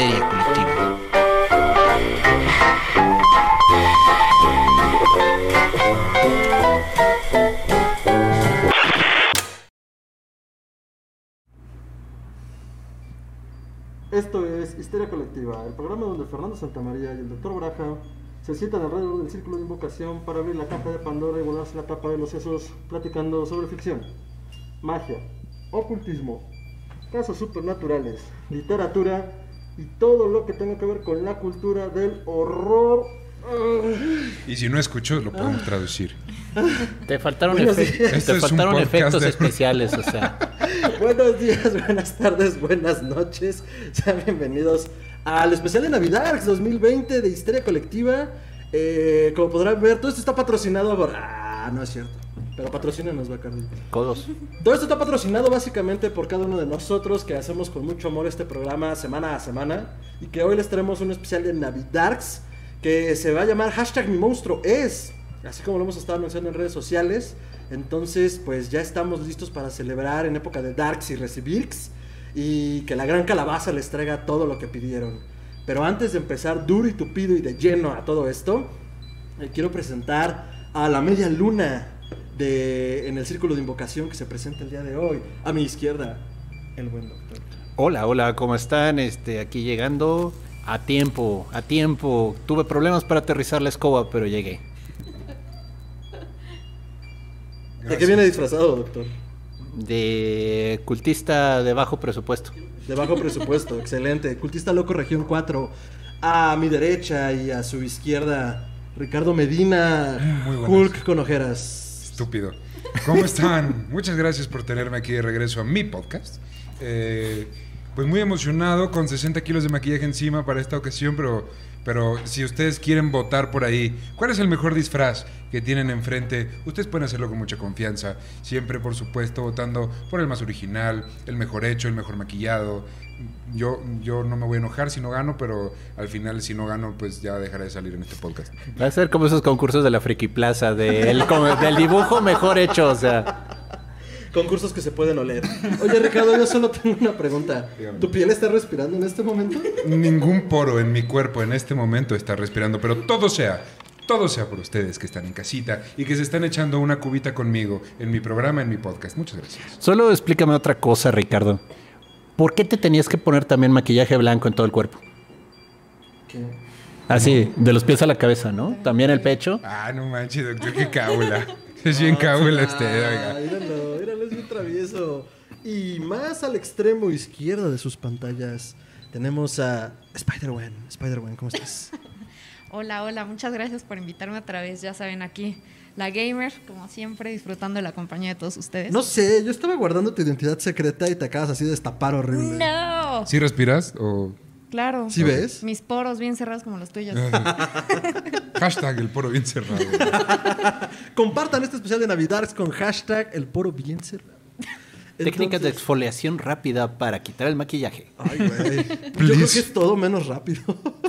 Histeria Colectiva. Esto es Histeria Colectiva, el programa donde Fernando Santamaría y el Dr. Braja se sientan alrededor del círculo de invocación para abrir la caja de Pandora y volarse la tapa de los sesos platicando sobre ficción, magia, ocultismo, casos supernaturales, literatura y todo lo que tenga que ver con la cultura del horror. Y si no escucho, lo podemos traducir. Te faltaron, efe- te Este faltaron efectos de- especiales, o sea. Buenos días, buenas tardes, buenas noches. Sean bienvenidos al especial de Navidad 2020 de Histeria Colectiva. Eh, como podrán ver, todo esto está patrocinado por... Ah, no es cierto. Pero patrocínanos, Bacardi. Codos. Todo esto está patrocinado básicamente por cada uno de nosotros que hacemos con mucho amor este programa semana a semana. Y que hoy les traemos un especial de Navidarks que se va a llamar hashtag mi monstruo es. Así como lo hemos estado anunciando en redes sociales. Entonces, pues ya estamos listos para celebrar en época de Darks y Recibirks. Y que la gran calabaza les traiga todo lo que pidieron. Pero antes de empezar duro y tupido y de lleno a todo esto, eh, quiero presentar a la media luna de, en el círculo de invocación que se presenta el día de hoy. A mi izquierda, el buen doctor. Hola, hola, ¿cómo están? Este, aquí llegando a tiempo, a tiempo. Tuve problemas para aterrizar la escoba, pero llegué. ¿De qué viene disfrazado, doctor? De cultista de bajo presupuesto. De bajo presupuesto, excelente. Cultista Loco Región 4. A mi derecha y a su izquierda, Ricardo Medina. Hulk con ojeras. Estúpido. ¿Cómo están? Muchas gracias por tenerme aquí de regreso a mi podcast. Eh, pues muy emocionado, con 60 kilos de maquillaje encima para esta ocasión, pero, pero si ustedes quieren votar por ahí, ¿cuál es el mejor disfraz que tienen enfrente? Ustedes pueden hacerlo con mucha confianza, siempre por supuesto votando por el más original, el mejor hecho, el mejor maquillado. Yo, yo no me voy a enojar si no gano, pero al final si no gano, pues ya dejaré de salir en este podcast. Va a ser como esos concursos de la Friki Plaza, del, como- del dibujo mejor hecho, o sea. Concursos que se pueden oler. Oye, Ricardo, yo solo tengo una pregunta. Dígame. ¿Tu piel está respirando en este momento? Ningún poro en mi cuerpo en este momento está respirando, pero todo sea, todo sea por ustedes que están en casita y que se están echando una cubita conmigo en mi programa, en mi podcast. Muchas gracias. Solo explícame otra cosa, Ricardo. ¿Por qué te tenías que poner también maquillaje blanco en todo el cuerpo? Así, de los pies a la cabeza, ¿no? También el pecho. Ah, no manches, doctor, qué cábula. Es bien cábula usted, Ah, oiga. míralo, míralo, es bien travieso. Y más al extremo izquierdo de sus pantallas tenemos a Spider-Man. Spider-Man, ¿cómo estás? Hola, hola, muchas gracias por invitarme otra vez. Ya saben, aquí la gamer, como siempre, disfrutando de la compañía de todos ustedes. No sé, yo estaba guardando tu identidad secreta y te acabas así de destapar horrible. No. ¿Sí respiras o Claro. ¿Sí ves? Mis poros bien cerrados como los tuyos. hashtag el poro bien cerrado? Compartan este especial de Navidad con hashtag el poro bien cerrado. Técnicas de exfoliación rápida para quitar el maquillaje. Ay, güey. Yo creo que es todo menos rápido.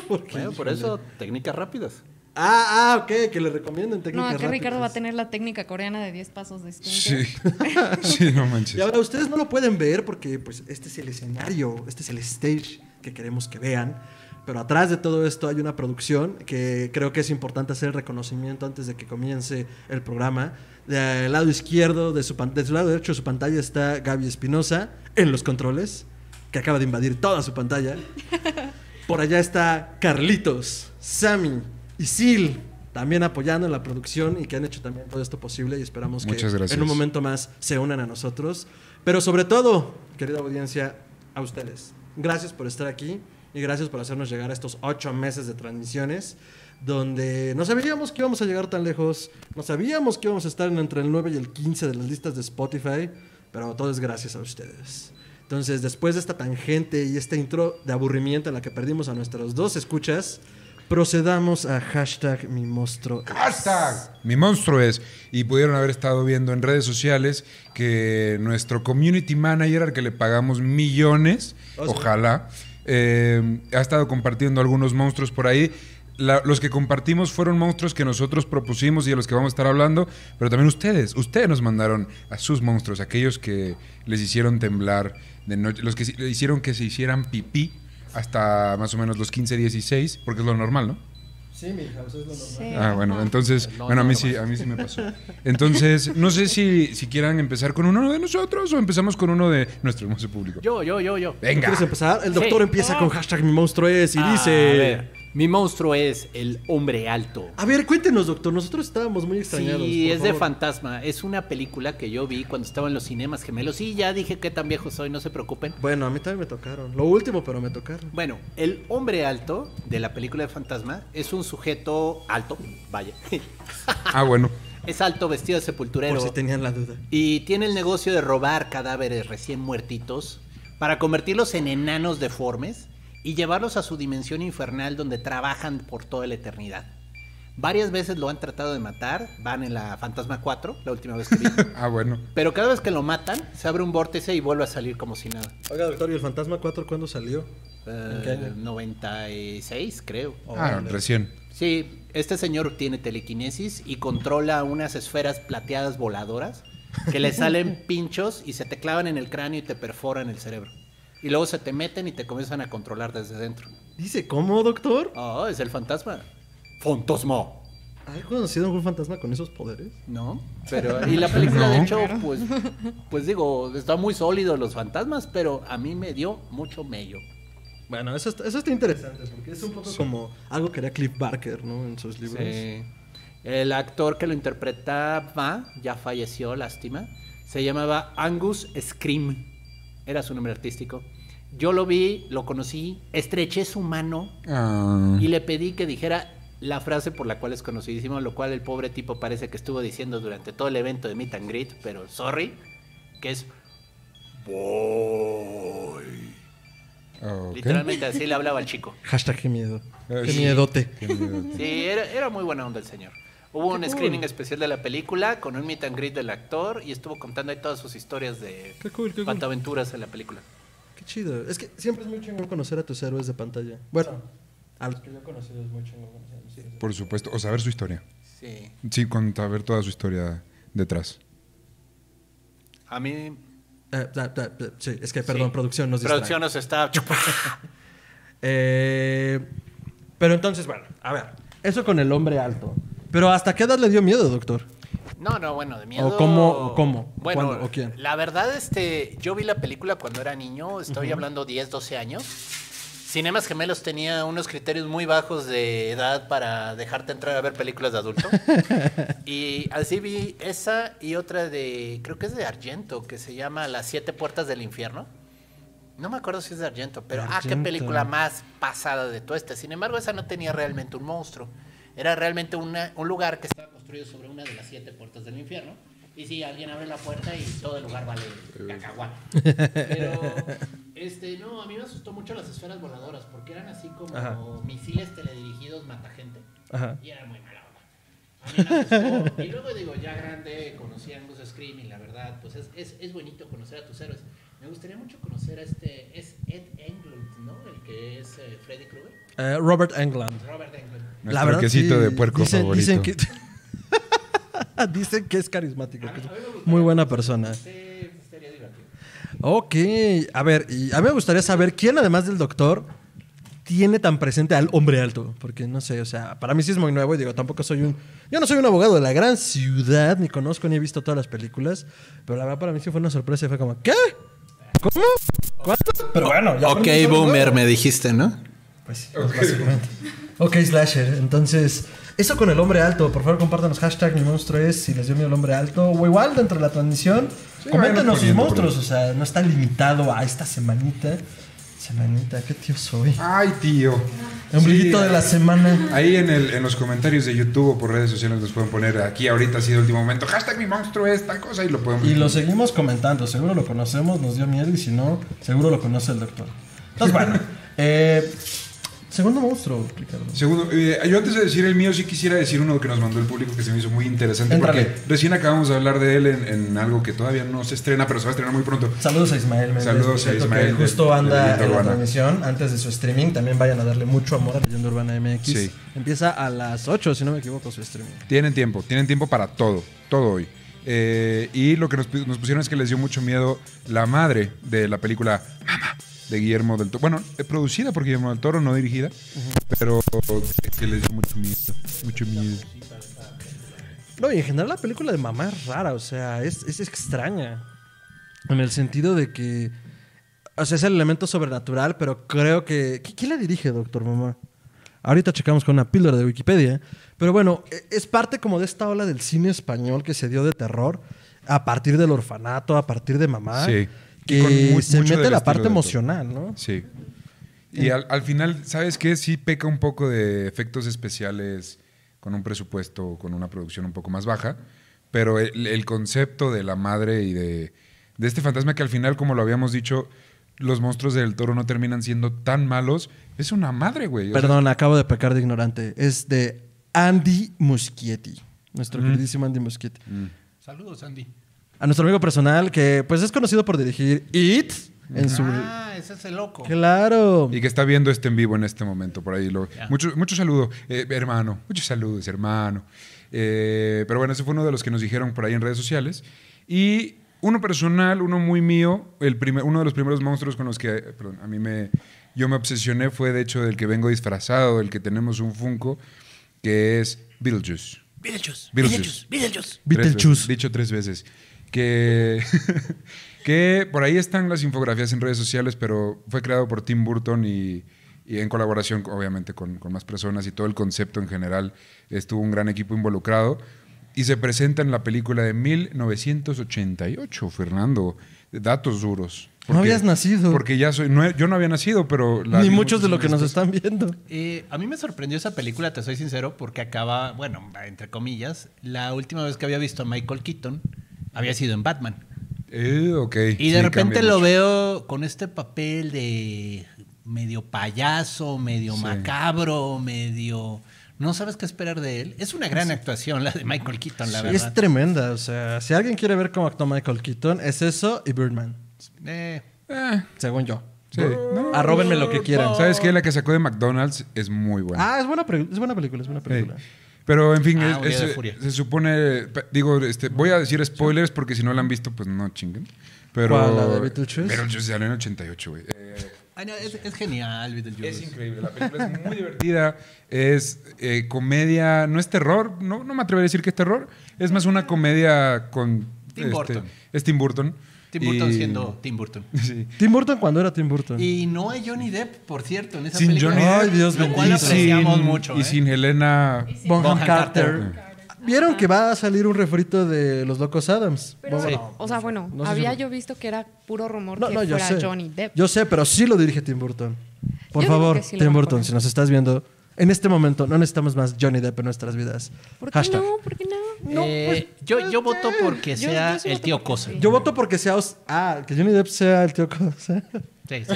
Porque, Bueno, por eso, técnicas rápidas. Ah, ah, ok, que le recomienden No, técnicas acá Ricardo va a tener la técnica coreana de 10 pasos de Sí, skincare. sí, no manches. Y ahora ustedes no lo pueden ver porque pues este es el escenario, este es el stage que queremos que vean. Pero atrás de todo esto hay una producción que creo que es importante hacer el reconocimiento antes de que comience el programa. Del lado izquierdo, de su, de su lado derecho de su pantalla está Gaby Espinosa en los controles, que acaba de invadir toda su pantalla. Por allá está Carlitos, Sammy y Sil, también apoyando en la producción y que han hecho también todo esto posible y esperamos que Muchas gracias. en un momento más se unan a nosotros. Pero sobre todo, querida audiencia, a ustedes. Gracias por estar aquí y gracias por hacernos llegar a estos ocho meses de transmisiones donde no sabíamos que íbamos a llegar tan lejos, no sabíamos que íbamos a estar en entre el 9 y el 15 de las listas de Spotify, pero todo es gracias a ustedes. Entonces, después de esta tangente y esta intro de aburrimiento en la que perdimos a nuestros dos escuchas, procedamos a hashtag mi monstruo. es. Hashtag. Mi monstruo es. Y pudieron haber estado viendo en redes sociales que nuestro community manager, al que le pagamos millones, Oh, sí. ojalá, eh, ha estado compartiendo algunos monstruos por ahí. La- los que compartimos fueron monstruos que nosotros propusimos y de los que vamos a estar hablando, pero también ustedes, ustedes nos mandaron a sus monstruos, aquellos que les hicieron temblar de noche, los que hicieron que se hicieran pipí hasta más o menos los 15, 16, porque es lo normal, ¿no? Sí, mi hija, eso es lo normal. Sí. Ah, bueno, entonces, No, bueno, a mí sí, a mí sí me pasó. Entonces, no sé si, si quieran empezar con uno de nosotros o empezamos con uno de nuestro hermoso público. Yo, yo, yo, yo. Venga. ¿Quieres empezar? El doctor Sí. empieza con hashtag mi monstruo es y A dice... ver, mi monstruo es el hombre alto. A ver, cuéntenos, doctor. Nosotros estábamos muy extrañados. Sí, por es de fantasma. Es una película que yo vi cuando estaba en los cinemas gemelos. Y ya dije qué tan viejo soy, no se preocupen. Bueno, a mí también me tocaron. Lo último, pero me tocaron. Bueno, el hombre alto de la película de fantasma es un sujeto alto, vaya. Ah, bueno. es alto, vestido de sepulturero. Por si tenían la duda. Y tiene el negocio de robar cadáveres recién muertitos para convertirlos en enanos deformes y llevarlos a su dimensión infernal donde trabajan por toda la eternidad. Varias veces lo han tratado de matar, van en la Fantasma 4, la última vez que vi. Ah, bueno. Pero cada vez que lo matan, se abre un vórtice y vuelve a salir como si nada. Oiga, doctor, ¿y el Fantasma 4 cuándo salió? ¿En qué Eh, año? 96, creo. Ah, Órale. recién. Sí, este señor tiene telequinesis y controla unas esferas plateadas voladoras que le salen pinchos y se te clavan en el cráneo y te perforan el cerebro. Y luego se te meten y te comienzan a controlar desde dentro. Dice, ¿cómo, doctor? Oh, es el fantasma. Fantasma. ¿Has conocido algún fantasma con esos poderes? ¿No? Pero, y la película, de hecho, pues, pues digo, está muy sólido los fantasmas, pero a mí me dio mucho mello. Bueno, eso está, eso está interesante, porque es un poco como algo que haría Cliff Barker, ¿no? En sus libros. Sí. El actor que lo interpretaba ya falleció, lástima. Se llamaba Angus Scream. Era su nombre artístico. Yo lo vi, lo conocí, estreché su mano Ah, y le pedí que dijera la frase por la cual es conocidísimo, lo cual el pobre tipo parece que estuvo diciendo durante todo el evento de Meet and Greet, pero sorry, que es Boy. Literalmente así le hablaba al chico. Hashtag qué miedo. Qué sí. miedote. Qué miedo. Sí, era, era muy buena onda el señor. Hubo un cool. screening especial de la película con un meet and greet del actor y estuvo contando ahí todas sus historias de Qué cool, qué cool. fantaventuras en la película. Qué chido. Es que siempre es muy chingón conocer a tus héroes de pantalla. Bueno, a los que yo he conocido es muy chingón conocer a mis héroes. Por supuesto. O saber su historia. Sí. Sí, con saber toda su historia detrás. A mí, Eh, da- da- da- sí, es que, perdón, Sí. producción nos distrae. producción nos está Eh, pero entonces, bueno, a ver. Eso con el hombre alto. Pero ¿hasta qué edad le dio miedo, doctor? No, no, bueno, de miedo. ¿O cómo- o cómo? Bueno, ¿Cuándo? ¿O quién? la verdad, este, yo vi la película cuando era niño, estoy hablando 10, 12 años. Cinemas Gemelos tenía unos criterios muy bajos de edad para dejarte entrar a ver películas de adulto. y así vi esa y otra de, creo que es de Argento, que se llama Las Siete Puertas del Infierno. No me acuerdo si es de Argento, pero ah, qué película más pasada de todo este. Sin embargo, esa no tenía realmente un monstruo. Era realmente una- un lugar que estaba construido sobre una de las siete puertas del infierno. Y si alguien abre la puerta y todo el lugar vale cacahuate. Pero, este, no, a mí me asustó mucho las esferas voladoras porque eran así como Ajá. misiles teledirigidos mata gente. Ajá. Y era muy mala onda. A mí me asustó. Y luego digo, ya grande, conocí a Angus Scream y la verdad, pues es, es, es bonito conocer a tus héroes. Me gustaría mucho conocer a este, es Ed Englund, ¿no? El que es eh, Freddy Krueger. Eh, Robert Englund. Robert Englund. Nuestro quesito de puerco dicen, favorito. Dicen que, dicen que es carismático. que es muy buena persona. Sí, estaría divertido. Ok, a ver, y a mí me gustaría saber quién, además del doctor, tiene tan presente al hombre alto. Porque no sé, o sea, para mí sí es muy nuevo y digo, tampoco soy un. Yo no soy un abogado de la gran ciudad, ni conozco ni he visto todas las películas. Pero la verdad, para mí sí fue una sorpresa y fue como, ¿qué? ¿Cómo? ¿Cuánto? Pero bueno, ya. Ok, boomer, me dijiste, ¿no? Pues sí, pues básicamente. Ok, Slasher. Entonces, eso con el hombre alto. Por favor, compártanos hashtag mi monstruo es si les dio miedo el hombre alto. O igual dentro de la transmisión, vayan coméntenos sus monstruos. O sea, no está limitado a esta semanita. Semanita, qué tío soy. Ay, tío. Ombliguito Sí, de la semana. Ahí en, el, en los comentarios de YouTube o por redes sociales nos pueden poner aquí ahorita ha sido el último momento. Hashtag mi monstruo es tal cosa y lo podemos. Y lo seguimos comentando. Seguro lo conocemos, nos dio miedo. Y si no, seguro lo conoce el doctor. Entonces, bueno. eh, segundo monstruo, Ricardo. Segundo, eh, yo antes de decir el mío, sí quisiera decir uno que nos mandó el público que se me hizo muy interesante. Éntrale. Porque recién acabamos de hablar de él en, en algo que todavía no se estrena, pero se va a estrenar muy pronto. Saludos a Ismael Méndez. Saludos a Ismael Que justo anda en la transmisión antes de su streaming. También vayan a darle mucho amor a Leyenda Urbana MX. Sí. Empieza a las 8, si no me equivoco, su streaming. Tienen tiempo, tienen tiempo para todo, todo hoy. Eh, y lo que nos, nos pusieron es que les dio mucho miedo la madre de la película Mama, de Guillermo del Toro. Bueno, eh, producida por Guillermo del Toro, no dirigida, pero que les dio mucho miedo. Mucho miedo. No, y en general la película de mamá es rara, o sea, es, es extraña. En el sentido de que. O sea, es el elemento sobrenatural, pero creo que. ¿qui- ¿Quién la dirige, doctor mamá? Ahorita checamos con una píldora de Wikipedia. Pero bueno, e- es parte como de esta ola del cine español que se dio de terror a partir del orfanato, a partir de mamá. Sí. Y Que con mu- se mucho mete la parte emocional, ¿no? Sí. Y al, al final, ¿sabes qué? Sí peca un poco de efectos especiales con un presupuesto, con una producción un poco más baja, pero el, el concepto de la madre y de, de este fantasma que al final, como lo habíamos dicho, los monstruos del toro no terminan siendo tan malos, es una madre, güey. Sea, Perdón, acabo de pecar de ignorante. Es de Andy Muschietti. Nuestro queridísimo Andy Muschietti. Saludos, Andy. A nuestro amigo personal que pues es conocido por dirigir It en su... Ah, ese es el loco. Claro. Y que está viendo este en vivo en este momento, por ahí. Lo, Ya. mucho, mucho saludo, eh, hermano. Muchos saludos, hermano. Eh, pero bueno, ese fue uno de los que nos dijeron por ahí en redes sociales. Y uno personal, uno muy mío, el primer, uno de los primeros monstruos con los que perdón, a mí me, yo me obsesioné fue de hecho del que vengo disfrazado, del que tenemos un Funko, que es Beetlejuice. Beetlejuice, Beetlejuice. Beetlejuice, Beetlejuice. Tres Beetlejuice. veces, dicho tres veces. Que, que por ahí están las infografías en redes sociales, pero fue creado por Tim Burton y, y en colaboración, obviamente, con, con más personas y todo el concepto en general. Estuvo un gran equipo involucrado. Y se presenta en la película de 1988, Fernando. Datos duros. No habías nacido. Porque ya soy. no yo no había nacido, pero. la Ni muchos de lo que nos están viendo. Eh, a mí me sorprendió esa película, te soy sincero, porque acaba, bueno, entre comillas, la última vez que había visto a Michael Keaton había sido en Batman. Eh, ok. Y Sí, de repente lo mucho. veo con este papel de medio payaso, medio Sí. macabro, medio... No sabes qué esperar de él. Es una gran actuación la de Michael Keaton, la Es verdad. tremenda. O sea, si alguien quiere ver cómo actuó Michael Keaton, es eso y Birdman. Eh, Eh, Según yo. sí. No. Arróbenme lo que quieran. ¿Sabes qué? La que sacó de McDonald's es muy buena. Ah, es buena, es buena película, es buena Sí. Pero en fin, Ah, es- es- se supone. Digo, este, voy a decir spoilers porque si no la han visto, pues no chinguen. Pero. ¿Cuál, la de Beetlejuice? Beetlejuice salió en 88, güey. Eh, ay, no, es, es genial, Beetlejuice. es increíble. La película es muy divertida. Es eh, comedia. No es terror. No, no me atrevería a decir que es terror. Es más una comedia con. Tim Burton. Es Tim Burton. Tim Burton Y- siendo Tim Burton. Sí. Tim Burton cuando era Tim Burton. Y no hay Johnny Depp, por cierto, en esa Sin película. Johnny Ay, Depp. Dios Lo cual apreciamos sin- mucho. Y ¿eh? sin Helena. Bonham Bonham Carter. Carter. ¿Vieron que va a salir un refrito de Los Locos Adams? Pero, Bueno, o sea, bueno, no había si- yo visto que era puro rumor No, que no, yo fuera sé. Johnny Depp. Yo sé, pero sí lo dirige Tim Burton. Por Yo favor, sí Tim Burton, si nos estás viendo, en este momento no necesitamos más Johnny Depp en nuestras vidas. ¿Por qué Hashtag. no? ¿Por qué no? No, Eh, pues, yo, yo voto porque Yo- sea yo sí el voto tío porque Cosa. sí. Yo voto porque sea... os- Ah, que Johnny Depp sea el tío Cosa. Sí, sí.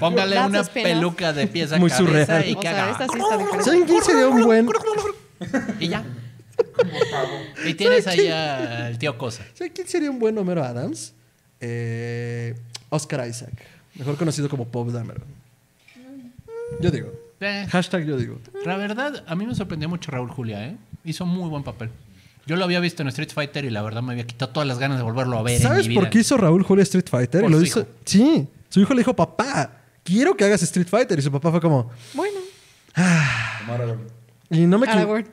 Póngale That's una spin-off. peluca de pies a Muy cabeza surreal. y O que sea, haga... esta sí está diferente. ¿Saben quién sería un buen... Y ya. Y tienes ahí al tío Cosa. ¿Saben quién sería un buen Homero Adams? Eh, Oscar Isaac. Mejor conocido como Pop Dameron. Yo digo. Eh, Hashtag yo digo. la verdad, a mí me sorprendió mucho Raúl Julia, ¿eh? Hizo muy buen papel. Yo lo había visto en Street Fighter y la verdad me había quitado todas las ganas de volverlo a ver en ¿Sabes mi vida. por qué hizo Raúl Julia Street Fighter? Por Y lo su hizo- hijo. Sí. Su hijo le dijo, papá, quiero que hagas Street Fighter. Y su papá fue como... Bueno, Y no me equivoco.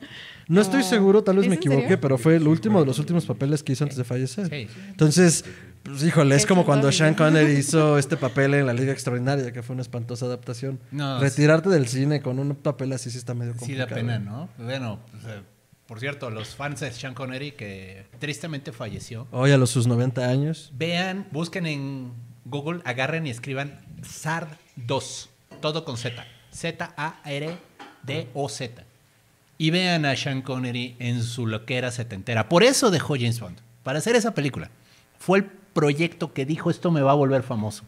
No estoy seguro, tal vez ¿Es me equivoqué, pero fue el último de los últimos papeles que hizo antes de fallecer. Sí. Entonces, pues híjole, es como cuando. Sean Connery hizo este papel en La Liga Extraordinaria, que fue una espantosa adaptación. No, Retirarte del cine con un papel así sí está medio Sí complicado. da pena, ¿no? Bueno, pues, eh, por cierto, los fans de Sean Connery que tristemente falleció, Hoy a los sus 90 años. vean, busquen en Google, agarren y escriban SARD 2, todo con Z, Z-A-R-D-O-Z. Y vean a Sean Connery en su loquera setentera. Por eso dejó James Bond, para hacer esa película. Fue el proyecto que dijo esto me va a volver famoso.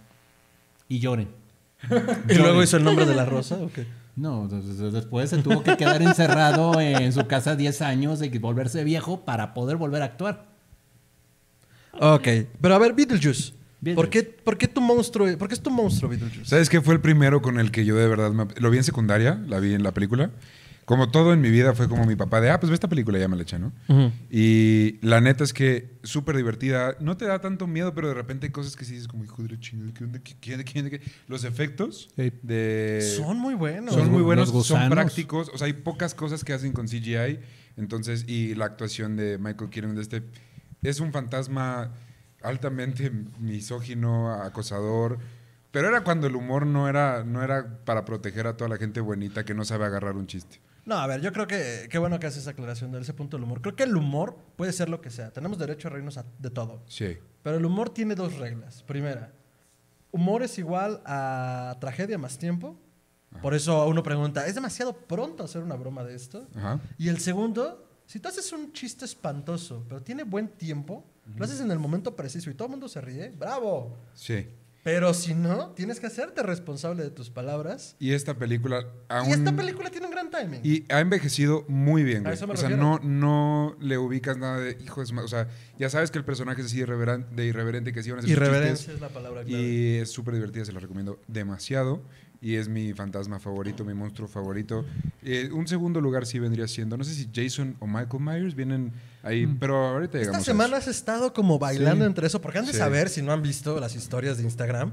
Y lloren. Y luego hizo el nombre de la rosa, ¿o qué? No, des- des- después se tuvo que quedar encerrado en su casa 10 años y volverse viejo para poder volver a actuar. Ok, pero a ver, Beetlejuice. Beetlejuice. ¿Por qué, por qué tu monstruo? ¿Por qué es tu monstruo, Beetlejuice? ¿Sabes qué fue el primero con el que yo de verdad me- lo vi en secundaria, la vi en la película, como todo en mi vida fue como mi papá de, ah, pues ve esta película, ya me la eché, ¿no? Ujú. Y la neta es que súper divertida. No te da tanto miedo, pero de repente hay cosas que sí dices como, hijo de chingada, ¿qué onda? ¿Qué, qué, qué, qué? Los efectos de... Son muy buenos. Son muy buenos, son prácticos. O sea, hay pocas cosas que hacen con CGI. Entonces, y la actuación de Michael Keaton de este es un fantasma altamente misógino, acosador. Pero era cuando el humor no era, no era para proteger a toda la gente bonita que no sabe agarrar un chiste. No, a ver, yo creo que qué bueno que haces esa aclaración de ese punto del humor. Creo que el humor puede ser lo que sea. Tenemos derecho a reírnos de todo. Sí. Pero el humor tiene dos reglas. Primera, humor es igual a tragedia más tiempo. Por eso uno pregunta, ¿es demasiado pronto hacer una broma de esto? Ajá. Y el segundo, si tú haces un chiste espantoso, pero tiene buen tiempo, lo haces en el momento preciso y todo el mundo se ríe, ¡bravo! Sí. Pero si no, tienes que hacerte responsable de tus palabras. Y esta película aún... Y esta película tiene un gran timing. Y ha envejecido muy bien, A güey. eso me O sea, no, no le ubicas nada de hijo de O sea, ya sabes que el personaje es así de irreverente que sí van a hacer Irreverencia es la palabra clave. Y es súper divertida, se la recomiendo demasiado. Y es mi fantasma favorito, mi monstruo favorito. Eh, un segundo lugar sí vendría siendo, no sé si Jason o Michael Myers vienen ahí, pero ahorita llegamos Esta a semana eso. has estado como bailando Sí. entre eso, porque han de Sí. saber, si no han visto las historias de Instagram,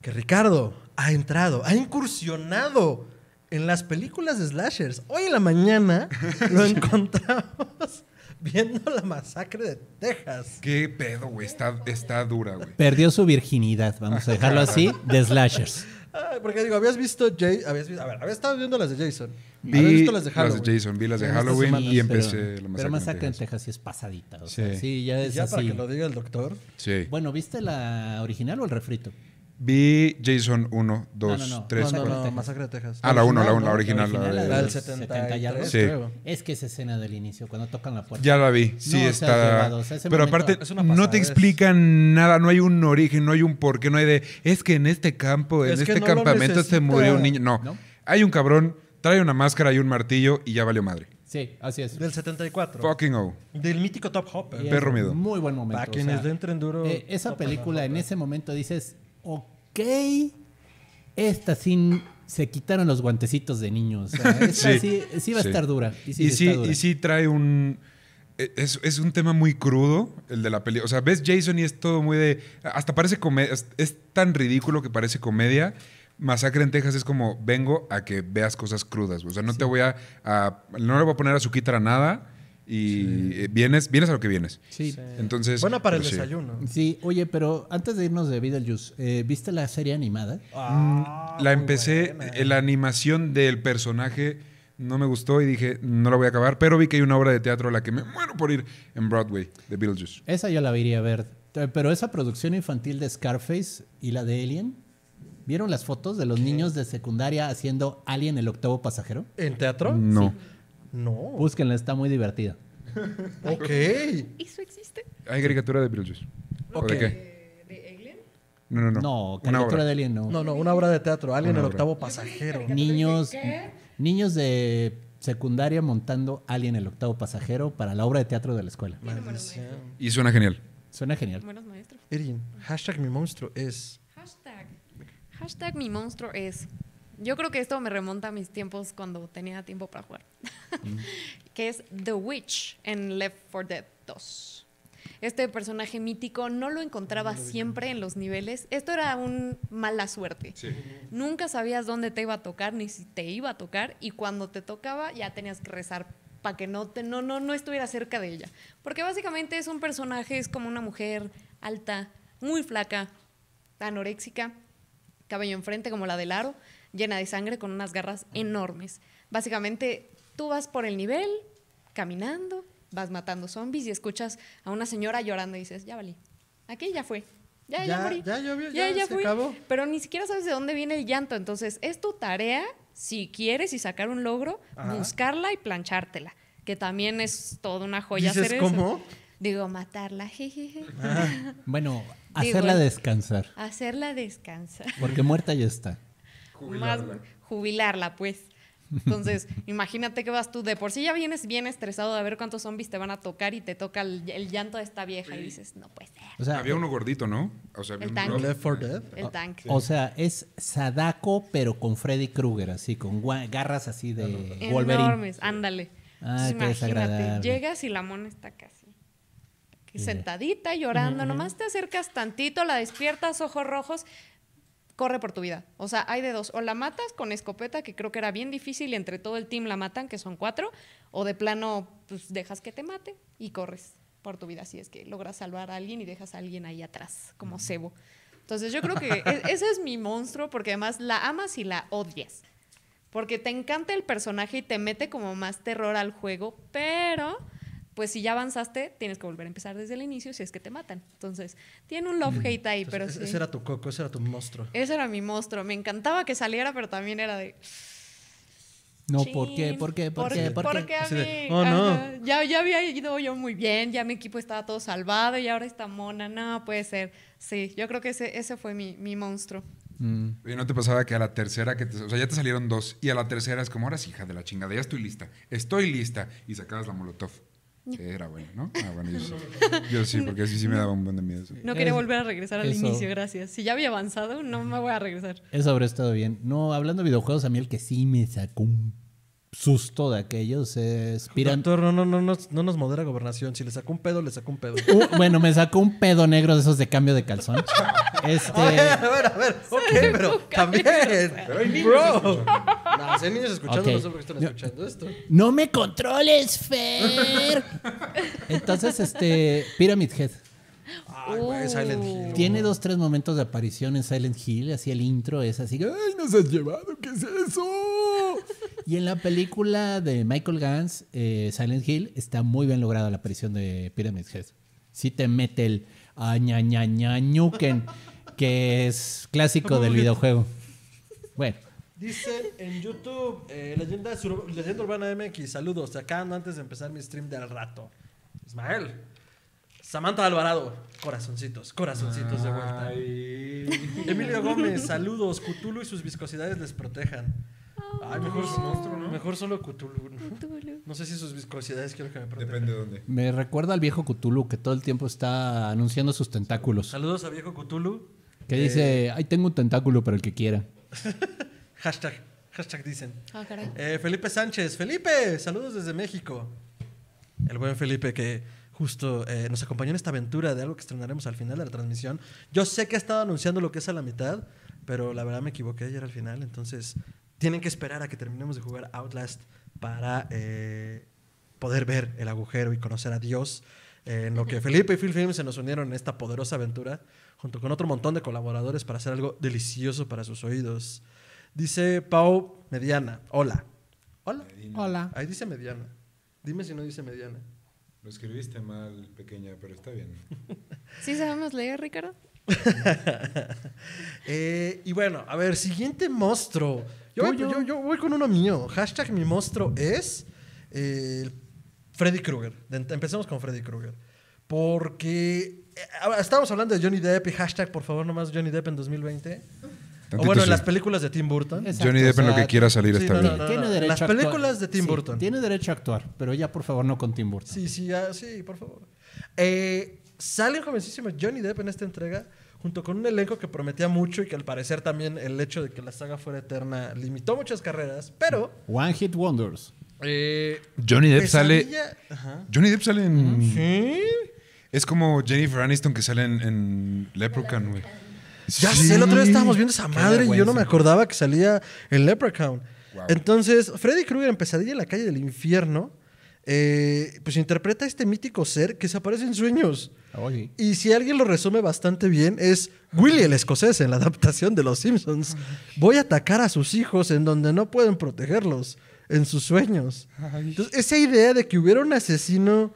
que Ricardo ha entrado, ha incursionado en las películas de slashers. Hoy en la mañana lo encontramos viendo la masacre de Texas. Qué pedo, güey. Está, está dura, güey. Perdió su virginidad, vamos a dejarlo así, de slashers. Ay, porque digo, habías visto Jay, habías visto, a ver, habías estado viendo las de Jason. Vi habías visto las de Halloween. Jason, vi las de Halloween semanas. y empecé pero, la pero masacre. Masacre en Texas. Texas sí es pasadita. O sea, Sí. sí, ya es ya para que lo diga el doctor. Sí. Bueno, ¿viste la original o el refrito? Vi Jason 1, 2, No, no, no. 3, no, no, Masacre no, de Texas. Masacre de Texas. Ah, la 1, la 1, ¿no? la original. La original, La del Los 73, y algo. Sí. creo. Es que esa escena del inicio, cuando tocan la puerta. Ya la vi, sí No está. o sea, pero momento- aparte, no te explican nada, no hay un origen, no hay un porqué, no hay de. Es que en este campo, en Es este no campamento se murió un niño. No. ¿No? Hay un cabrón, trae una máscara y un martillo y ya valió madre. Sí, así es. Del 74. Fucking oh. Del mítico Top Hopper. Perro miedo. Muy buen momento. Para o quienes sea, le entren duro. eh, esa película en ese momento dices, ok, esta sí se quitaron los guantecitos de niños. O sea, esta Sí, sí, sí va a sí. estar dura. Y sí, y, sí, dura. y sí trae un. e- Es, es un tema muy crudo, el de la película. O sea, ves Jason y es todo muy de. Hasta parece comedia. Es, es tan ridículo que parece comedia. Masacre en Texas es como vengo a que veas cosas crudas. O sea, no te voy a, a- No le voy a poner a su a nada. Y eh, vienes, vienes a lo que vienes. Sí. Sí. Entonces. Buena para el sí. desayuno. Sí, oye, pero antes de irnos de Beetlejuice, eh, ¿viste la serie animada? Ah, La muy empecé, buena. eh, la animación del personaje no me gustó y dije, no la voy a acabar, pero vi que hay una obra de teatro a la que me muero por ir en Broadway, de Beetlejuice. Esa yo la iría a ver. Eh, Pero esa producción infantil de Scarface y la de Alien, ¿vieron las fotos de los niños de secundaria haciendo Alien el octavo pasajero? ¿En teatro? No. No. Búsquenla, está muy divertida. Ok. ¿Eso existe? ¿Hay caricatura de Beetlejuice? ¿O Ok. de qué? ¿De, de Alien? No, no, no. No, caricatura de Alien no. No, no, una obra de teatro. Alien, el octavo pasajero. Niños, niños de secundaria montando Alien el octavo pasajero para la obra de teatro de la escuela. Y suena genial. Suena genial. Buenos maestros. Erin, hashtag mi monstruo es. Hashtag. Hashtag mi monstruo es. Yo creo que esto me remonta a mis tiempos cuando tenía tiempo para jugar. que es The Witch en Left 4 Dead 2. Este personaje mítico no lo encontraba siempre en los niveles. Esto era un mala suerte. Nunca sabías dónde te iba a tocar ni si te iba a tocar y cuando te tocaba ya tenías que rezar para que no, te, no, no, no estuviera cerca de ella. Porque básicamente es un personaje, es como una mujer alta, muy flaca, anoréxica, cabello enfrente como la del aro, llena de sangre con unas garras enormes. Básicamente tú vas por el nivel, caminando, vas matando zombies y escuchas a una señora llorando y dices, ya valí, aquí ya fue. Ya, ya, Ya, morí. ya llovió, ya se fui. acabó. Pero ni siquiera sabes de dónde viene el llanto. Entonces, es tu tarea, si quieres y sacar un logro, Ajá. buscarla y planchártela. Que también es toda una joya ¿Dices hacer eso. cómo? Digo, matarla, jejeje. Bueno, hacerla descansar, Hacerla descansar. porque muerta ya está. Más jubilarla, pues. Entonces, imagínate que vas tú, de por sí ya vienes bien estresado de ver cuántos zombies te van a tocar y te toca el, el llanto de esta vieja y dices, no puede ser. O sea, Había uno gordito, ¿no? O sea, había El bro- Left 4 Dead. El tank. o sea, es Sadako, pero con Freddy Krueger, así, con garras así de Wolverine. Enormes, ándale. Ah, Entonces, desagradable. llegas y la mona está casi sentadita, llorando, nomás te acercas tantito, la despiertas, ojos rojos, corre por tu vida. O sea, hay de dos, o la matas con escopeta, que creo que era bien difícil y entre todo el team la matan, que son cuatro, o de plano, pues dejas que te mate y corres por tu vida, si es que logras salvar a alguien y dejas a alguien ahí atrás, como cebo. Entonces yo creo que e- ese es mi monstruo, porque además la amas y la odias. Porque te encanta el personaje y te mete como más terror al juego, pero pues si ya avanzaste, tienes que volver a empezar desde el inicio si es que te matan. Entonces, tiene un love-hate ahí, pero Ese, sí. ese era tu coco, ese era tu monstruo. Ese era mi monstruo. Me encantaba que saliera, pero también era de... No, "Chin, ¿por qué? ¿Por qué? ¿Por, qué? ¿Por qué? Porque a mí, de, "Oh, no". ya, ya había ido yo muy bien, ya mi equipo estaba todo salvado y ahora esta mona, no puede ser. Sí, yo creo que ese, ese fue mi, mi monstruo. Mm. Oye, ¿no te pasaba que a la tercera, que te- o sea, ya te salieron dos, y a la tercera es como, ahora sí, hija de la chingada, ya estoy lista, estoy lista, y sacabas la molotov? Era bueno, ¿no? Ah, bueno, yo sí. Yo sí, porque así sí me daba un buen de miedo. sí. No quería volver a regresar al eso. inicio, gracias. Si ya había avanzado, no me voy a regresar. Eso habría estado bien. No, hablando de videojuegos, a mí el que sí me sacó un susto de aquellos es Pyramid. Doctor, no, no, no, no, no nos modera gobernación. Si le sacó un pedo, le sacó un pedo. Uh, bueno, me sacó un pedo negro de esos de cambio de calzón. Este. A ver, a ver, a ver. Ok, pero también. Bro. No, si hay niños escuchando, Ok. no sé por qué están escuchando esto. ¡No me controles, Fer! Entonces, este. Pyramid Head. Ay, güey, Silent Hill. Tiene dos, tres momentos de aparición en Silent Hill, así el intro es así, ¡ay, nos has llevado! ¿Qué es eso? Y en la película de Michael Gans, eh, Silent Hill, está muy bien lograda la aparición de Pyramid Head. Sí te mete el añañañañuken, que es clásico del videojuego. Bueno, Dicen en YouTube, eh, leyenda, Sur- leyenda Urbana MX, saludos. Acá ando antes de empezar mi stream del rato. Ismael. Samantha Alvarado, corazoncitos, corazoncitos de vuelta. Emilio Gómez, saludos. Cthulhu y sus viscosidades les protejan. Ay, mejor, monstruo, ¿no? mejor solo Cthulhu. ¿no? No sé si sus viscosidades quiero que me protejan. Depende de dónde. me recuerda al viejo Cthulhu que todo el tiempo está anunciando sus tentáculos. Saludos a viejo Cthulhu. Que Eh, dice, ay, tengo un tentáculo para el que quiera. Hashtag, hashtag dicen. Ah, caray. Eh, Felipe Sánchez. Felipe, saludos desde México. El buen Felipe que justo eh, nos acompañó en esta aventura de algo que estrenaremos al final de la transmisión. Yo sé que ha estado anunciando lo que es a la mitad, pero la verdad me equivoqué ayer al final. Entonces tienen que esperar a que terminemos de jugar Outlast para eh, poder ver el agujero y conocer a Dios. eh, en lo que Felipe y Phil Films se nos unieron en esta poderosa aventura, junto con otro montón de colaboradores para hacer algo delicioso para sus oídos. Dice Pau Mediana. Hola. Hola. Hola. Ahí dice mediana. Dime si no dice mediana. Lo escribiste mal, pequeña, pero está bien. ¿Sí sabemos leer, Ricardo? Eh, y bueno, a ver, siguiente monstruo. Yo, voy- yo- yo voy con uno mío. Hashtag mi monstruo es eh, Freddy Krueger. Empecemos con Freddy Krueger. Porque eh, estábamos hablando de Johnny Depp y hashtag, por favor, nomás Johnny Depp en 2020. O bueno, en sí. las películas de Tim Burton. Exacto, Johnny Depp en lo que quiera salir sí, está no, bien. no, no. Tiene derecho Las a actuar. películas de Tim Sí, Burton. Tiene derecho a actuar, pero ya por favor no con Tim Burton. Sí, sí, ah, sí, por favor. Eh, sale un jovencísimo Johnny Depp en esta entrega, junto con un elenco que prometía mucho y que al parecer también el hecho de que la saga fuera eterna limitó muchas carreras, pero... One Hit Wonders. eh, Johnny Depp sale. Ajá. Johnny Depp sale en. ¿Sí? Es como Jennifer Aniston que sale en, en Leprechaun, güey. Ya Sí. sé, el otro día estábamos viendo esa madre y yo no me acordaba que salía en Leprechaun. Wow. Entonces, Freddy Krueger en Pesadilla en la calle del infierno, eh, pues interpreta a este mítico ser que se aparece en sueños. Oye. Y si alguien lo resume bastante bien, es Willy el escocés en la adaptación de Los Simpsons. Voy a atacar a sus hijos en donde no pueden protegerlos, en sus sueños. Entonces, esa idea de que hubiera un asesino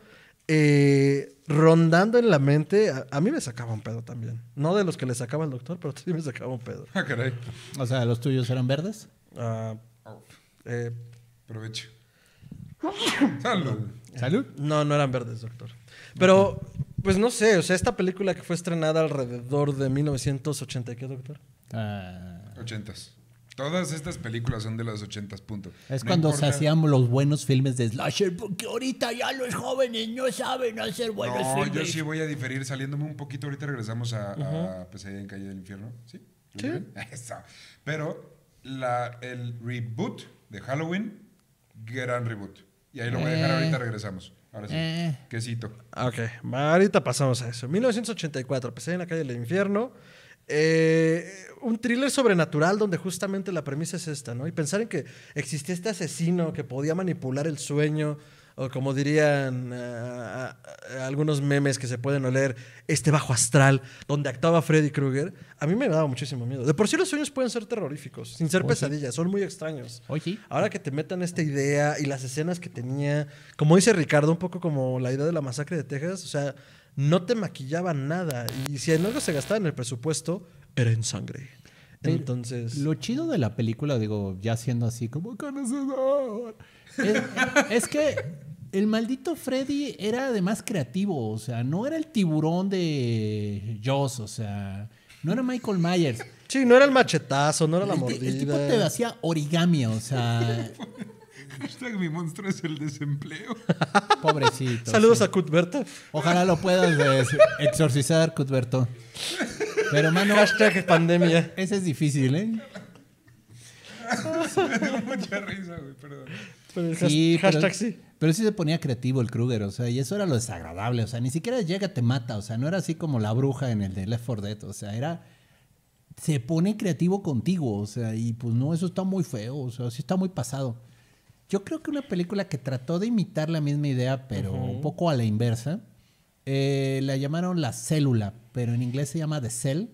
eh, rondando en la mente, a, a mí me sacaba un pedo también. No de los que le sacaba el doctor, pero sí me sacaba un pedo. Ah, caray. O sea, ¿los tuyos eran verdes? Ah, eh, Provecho. Salud. Salud. no, no eran verdes, doctor. Pero, pues no sé, o sea, esta película que fue estrenada alrededor de 1980, ¿qué, doctor? Ah, Ochentas. Todas estas películas son de los 80 punto. Es No cuando se hacían los buenos filmes de slasher, porque ahorita ya los jóvenes no saben hacer buenos No, filmes. yo sí voy a diferir saliéndome un poquito. Ahorita regresamos a, a Pesadilla en Calle del Infierno. ¿Sí? ¿Lo Sí. Eso. Pero la, el reboot de Halloween, gran reboot. Y ahí lo voy a dejar Eh. ahorita, regresamos. Ahora sí. Eh. Quesito. Ok, ahorita pasamos a eso. 1984, Pesadilla en la calle del infierno. Eh, un thriller sobrenatural donde justamente la premisa es esta, ¿no? Y pensar en que existía este asesino que podía manipular el sueño, o como dirían ah, algunos memes que se pueden oler, este bajo astral donde actuaba Freddy Krueger, a mí me daba muchísimo miedo. De por sí los sueños pueden ser terroríficos, sin ser pesadillas, son muy extraños. Sí. Ahora que te metan esta idea y las escenas que tenía, como dice Ricardo, un poco como la idea de la masacre de Texas, o sea, no te maquillaba nada. Y si en algo se gastaba en el presupuesto, era en sangre. Entonces. Lo chido de la película, digo, ya siendo así como conocedor, es, es que el maldito Freddy era además creativo, o sea, no era el tiburón de Joss, o sea, no era Michael Myers. Sí, no era el machetazo, no era la El, mordida. el tipo te hacía origami, o sea, Hashtag mi monstruo es el desempleo. pobrecito. Saludos sí. a Cuthberto. Ojalá lo puedas eh, exorcizar, Cuthberto. Pero, mano, Hashtag pandemia. ese es difícil, ¿eh? Me dio mucha risa, güey, perdón. Pero el Sí, pero- hashtag sí. Pero sí se ponía creativo el Kruger, o sea, y eso era lo desagradable, o sea, ni siquiera llega, te mata, o sea, no era así como la bruja en el de Left 4 Dead, o sea, era, se pone creativo contigo, o sea, y pues no, eso está muy feo, o sea, sí está muy pasado. Yo creo que una película que trató de imitar la misma idea, pero un poco a la inversa, eh, la llamaron La Célula, pero en inglés se llama The Cell,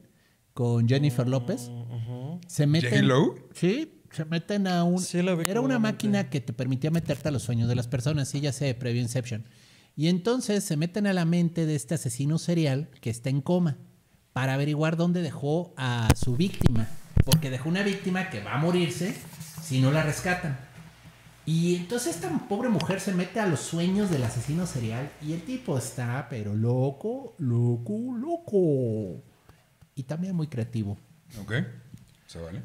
con Jennifer López. Se meten... Sí, se meten a un... Sí, era una máquina que te permitía meterte a los sueños de las personas, sí, ya sé, previo Inception. Y entonces se meten a la mente de este asesino serial que está en coma para averiguar dónde dejó a su víctima. Porque dejó una víctima que va a morirse si no la rescatan. Y entonces esta pobre mujer se mete a los sueños del asesino serial y el tipo está, pero loco, loco, loco. Y también muy creativo. Ok. ¿Se vale?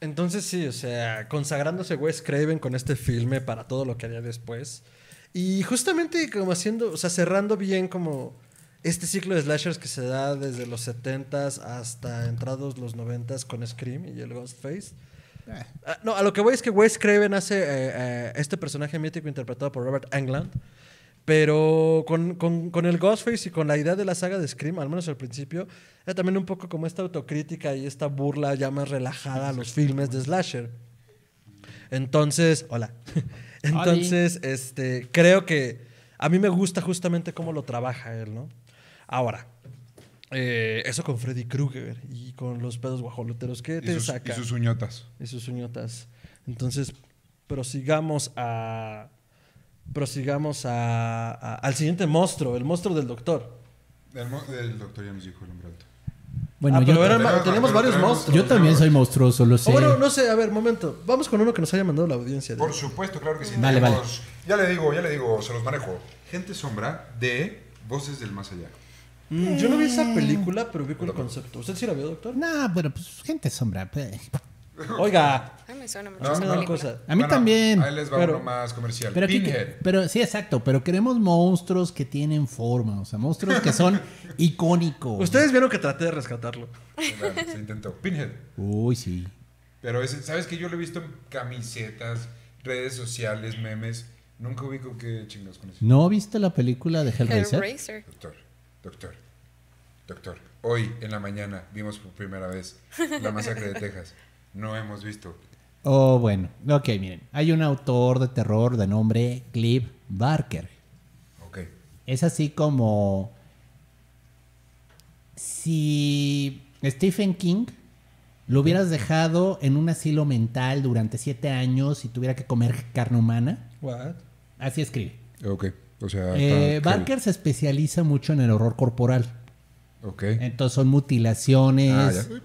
Entonces sí, o sea, consagrándose Wes Craven con este filme para todo lo que haría después. Y justamente como haciendo, o sea, cerrando bien como este ciclo de slashers que se da desde los 70s hasta entrados los 90s con Scream y el Ghostface. Ah, no, a lo que voy es que Wes Craven hace eh, eh, este personaje mítico interpretado por Robert Englund, pero con, con- con el Ghostface y con la idea de la saga de Scream, al menos al principio, era también un poco como esta autocrítica y esta burla ya más relajada a los filmes de slasher. Entonces, hola. Entonces, este, creo que a mí me gusta justamente cómo lo trabaja él, ¿no? Ahora, eh, eso con Freddy Krueger y con los pedos guajoloteros, ¿qué Y te sus, saca? y sus uñotas. y sus uñotas. Entonces, prosigamos a. Prosigamos a, a- al siguiente monstruo, el monstruo del doctor. El, mo- el doctor ya nos dijo el hombre alto. Bueno, ah, yo, pero pero- teníamos varios monstruos. yo también soy monstruoso, lo sé. O bueno, no sé, a ver, momento. Vamos con uno que nos haya mandado la audiencia. de- Por supuesto, claro que sí. Vale, Tenemos- Ya le digo, ya le digo, se los manejo. Gente sombra de Voces del Más Allá. Mm, yo no vi esa película, pero vi con el concepto. ¿Usted sí la vio, doctor? Nah, pero pues gente sombra. pe. Oiga, Ay, me suena mucho No, esa película. cosa. A mí también. Ahí les va Pero- uno más comercial. Pero, pero sí, exacto. Pero queremos monstruos que tienen forma. O sea, monstruos que son icónicos. Ustedes vieron que traté de rescatarlo. Claro, se intentó. Pinhead. Uy, sí. Pero ese, ¿sabes que Yo lo he visto en camisetas, redes sociales, memes. Nunca ubico qué chingados con eso. ¿No viste la película de Hellraiser? Hellraiser. Doctor, doctor, doctor. Hoy en la mañana vimos por primera vez la masacre de Texas. No hemos visto. Oh, bueno. Ok, miren. Hay un autor de terror de nombre Clive Barker. Ok. Es así como si Stephen King lo hubieras dejado en un asilo mental durante siete años y tuviera que comer carne humana. What? Así escribe. Ok. O sea. Eh, Barker se especializa mucho en el horror corporal. Ok. Entonces son mutilaciones, Ah,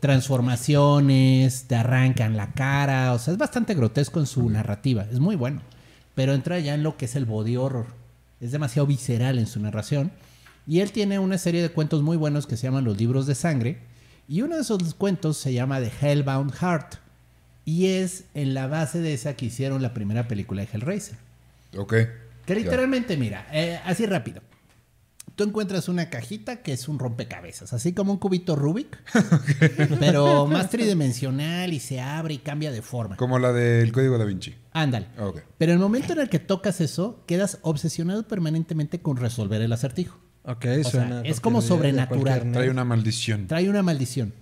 transformaciones, te arrancan la cara. O sea, es bastante grotesco en su narrativa. Es muy bueno. Pero entra ya en lo que es el body horror. Es demasiado visceral en su narración. Y él tiene una serie de cuentos muy buenos que se llaman Los Libros de Sangre. Y uno de esos cuentos se llama The Hellbound Heart. Y es en la base de esa que hicieron la primera película de Hellraiser. Ok. Que literalmente, mira, eh, así rápido. Tú encuentras una cajita que es un rompecabezas, así como un cubito Rubik, pero más tridimensional y se abre y cambia de forma. Como la del código da Vinci. Ándale. Ok. Pero el momento en el que tocas eso, quedas obsesionado permanentemente con resolver el acertijo. Ok, O sea, es como sobrenatural. Trae una maldición. Trae una maldición.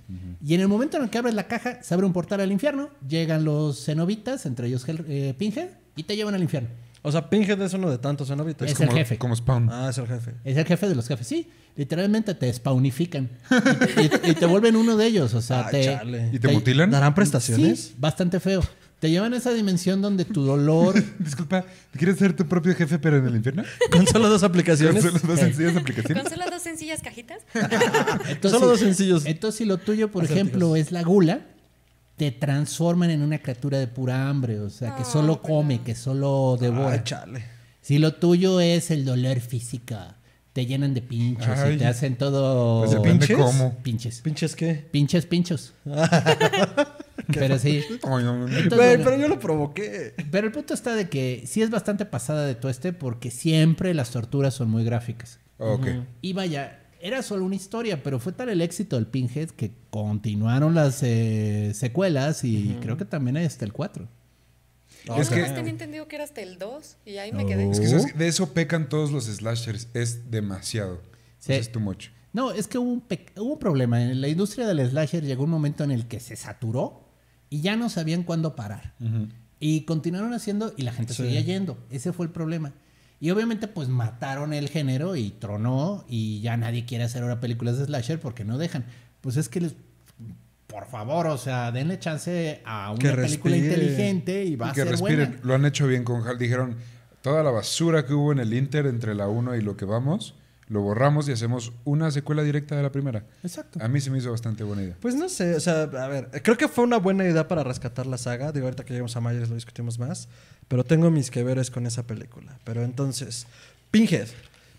Y en el momento en el que abres la caja, se abre un portal al infierno, llegan los cenobitas, entre ellos eh, Pinhead, y te llevan al infierno. O sea, Pinhead es uno de tantos cenobitas. Es el como, jefe. Como Spawn. Ah, es el jefe. Es el jefe de los jefes, sí. Literalmente te spawnifican. y, y- y te vuelven uno de ellos. O sea, Ah, te, chale. ¿Y te mutilan? ¿Darán prestaciones? Sí, bastante feo. Te llevan a esa dimensión donde tu dolor. Disculpa, ¿quieres ser tu propio jefe pero en el infierno? Con solo dos aplicaciones. ¿Son las dos sencillas aplicaciones? Con solo dos sencillas cajitas. Entonces, Solo dos sencillos. Entonces, si lo tuyo, por ejemplo, es la gula, te transforman en una criatura de pura hambre. O sea, que No, solo come, que solo devora. Ay, chale. Si lo tuyo es el dolor físico, te llenan de pinchos y te hacen todo. Pues depende ¿Pinches? cómo. Pinches. ¿Pinches qué? Pinches, pinchos. Pero sí. Ay, no, no, no. Entonces, Güey, pero yo lo provoqué. pero el punto está de que sí es bastante pasada de tueste porque siempre las torturas son muy gráficas. Ok. Y vaya, era solo una historia, pero fue tal el éxito del Pinhead que continuaron las eh, secuelas y creo que también hay hasta el 4. Es Yo que- nomás tenía entendido que era hasta el 2 y ahí me quedé. Es que ¿sabes? de eso pecan todos los slashers. Es demasiado. Sí. Es too much. No, es que hubo un, hubo un problema. En la industria del slasher llegó un momento en el que se saturó y ya no sabían cuándo parar. Y continuaron haciendo y la gente Sí. seguía yendo. Ese fue el problema. Y obviamente pues mataron el género y tronó y ya nadie quiere hacer ahora películas de slasher porque no dejan. Pues es que les... Por favor, o sea, denle chance a una Que película respire. inteligente y va Y a que ser respiren. buena. Lo han hecho bien con Hal. Dijeron, toda la basura que hubo en el Inter entre la 1 y lo que vamos, lo borramos y hacemos una secuela directa de la primera. Exacto. A mí se me hizo bastante buena idea. Pues no sé, o sea, a ver, creo que fue una buena idea para rescatar la saga. Digo, ahorita que lleguemos a Myers lo discutimos más. Pero tengo mis que veres con esa película. Pero entonces, Pinhead.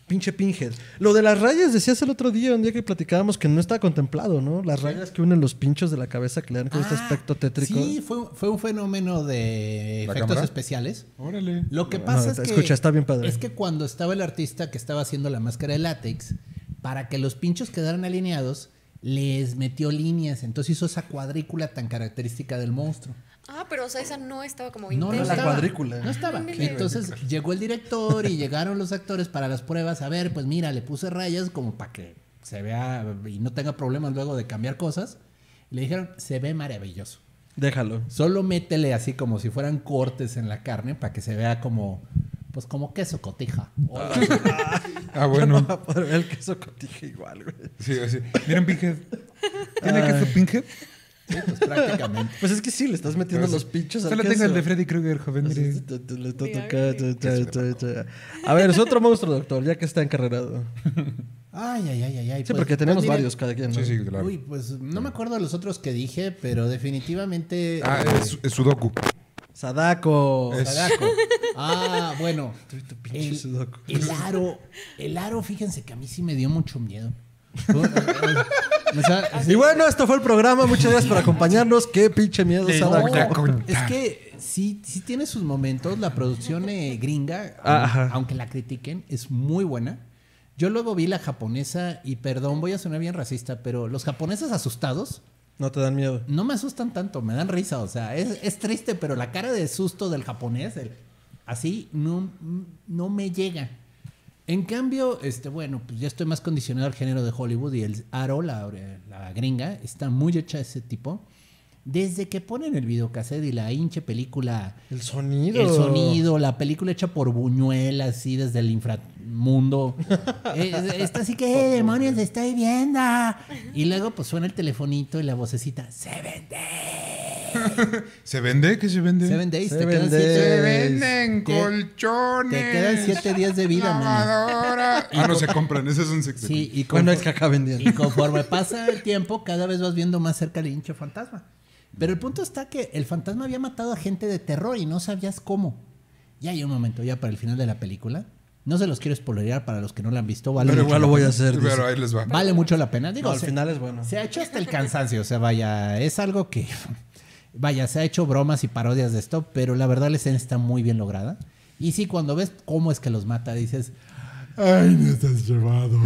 Pinche Pinhead. Lo de las rayas decías el otro día, un día que platicábamos que no está contemplado, ¿no? Las rayas que unen los pinchos de la cabeza que le dan con este Ah, aspecto tétrico. Sí, fue, fue un fenómeno de ¿La efectos cámara? especiales. Órale. Lo que No, pasa no, es que. escucha, está bien padre. Es que cuando estaba el artista que estaba haciendo la máscara de látex, para que los pinchos quedaran alineados, les metió líneas. Entonces hizo esa cuadrícula tan característica del monstruo. Ah, pero o sea, esa no estaba como No, no intensa. la estaba. cuadrícula. No estaba. Ándale. Entonces llegó el director y llegaron los actores para las pruebas. A ver, pues mira, le puse rayas como para que se vea y no tenga problemas luego de cambiar cosas. Le dijeron, se ve maravilloso. Déjalo. Solo métele así como si fueran cortes en la carne para que se vea como, pues como queso cotija. Ah, bueno. No va a poder ver el queso cotija igual, güey. Sí, sí. Miren, Pinhead. ¿Tiene queso Pinhead? Sí, pues prácticamente. Pues es que sí, le estás metiendo los pinchos al Solo queso. tengo el de Freddy Krueger, joven. A ver, es otro monstruo, doctor, ya que está encarrerado. Ay, ay, ay, ay, ay. Sí, Pues- porque tenemos pues mire, varios cada quien. ¿no? Sí, sí, claro. Uy, pues no me acuerdo de los otros que dije, pero definitivamente. Ah, es, es Sudoku. Sadako. Es- Sadako. Ah, bueno. tu pinche El, Sudoku. el aro, el aro, fíjense que a mí sí me dio mucho miedo. O sea, Y bueno, esto fue el programa. Muchas gracias por acompañarnos. Qué pinche miedo, No, es que sí, sí tiene sus momentos. La producción eh, gringa, Ah, ajá. aunque la critiquen, es muy buena. Yo luego vi la japonesa y perdón, voy a sonar bien racista, pero los japoneses asustados No te dan miedo. no me asustan tanto, me dan risa. O sea, es, es triste, pero la cara de susto del japonés, el- así, no, no me llega. En cambio, este, bueno, pues ya estoy más condicionado al género de Hollywood y el Aro, la, la gringa, está muy hecha ese tipo. Desde que ponen el videocassette y la hinche película, El sonido. el sonido, la película hecha por Buñuel, así desde el inframundo. Eh, está así que, "Eh, demonios, estoy viendo. Y luego, pues suena el telefonito y la vocecita, se vende. ¿Se vende? ¿Qué se vende? Seven Days, te Seven quedan Days. siete. Se venden Te- colchones. Te quedan siete días de vida. Lavadora. Ah, no se compran. Ese es un sexo. Sí, y, Bueno, confo- es que acá vendiendo. y conforme pasa el tiempo, cada vez vas viendo más cerca el hinche fantasma. Pero el punto está que el fantasma había matado a gente de terror y no sabías cómo. Ya hay un momento, ya para el final de la película. No se los quiero spoilear para los que no la han visto. Vale Pero mucho igual lo voy a hacer. Pero ahí les va. Vale mucho la pena. Digo, No, al se, final es bueno. se ha hecho hasta el cansancio. O sea, vaya, es algo que Vaya, se ha hecho bromas y parodias de esto, pero la verdad la escena está muy bien lograda. Y sí, cuando ves cómo es que los mata, dices, ay, me estás llevado.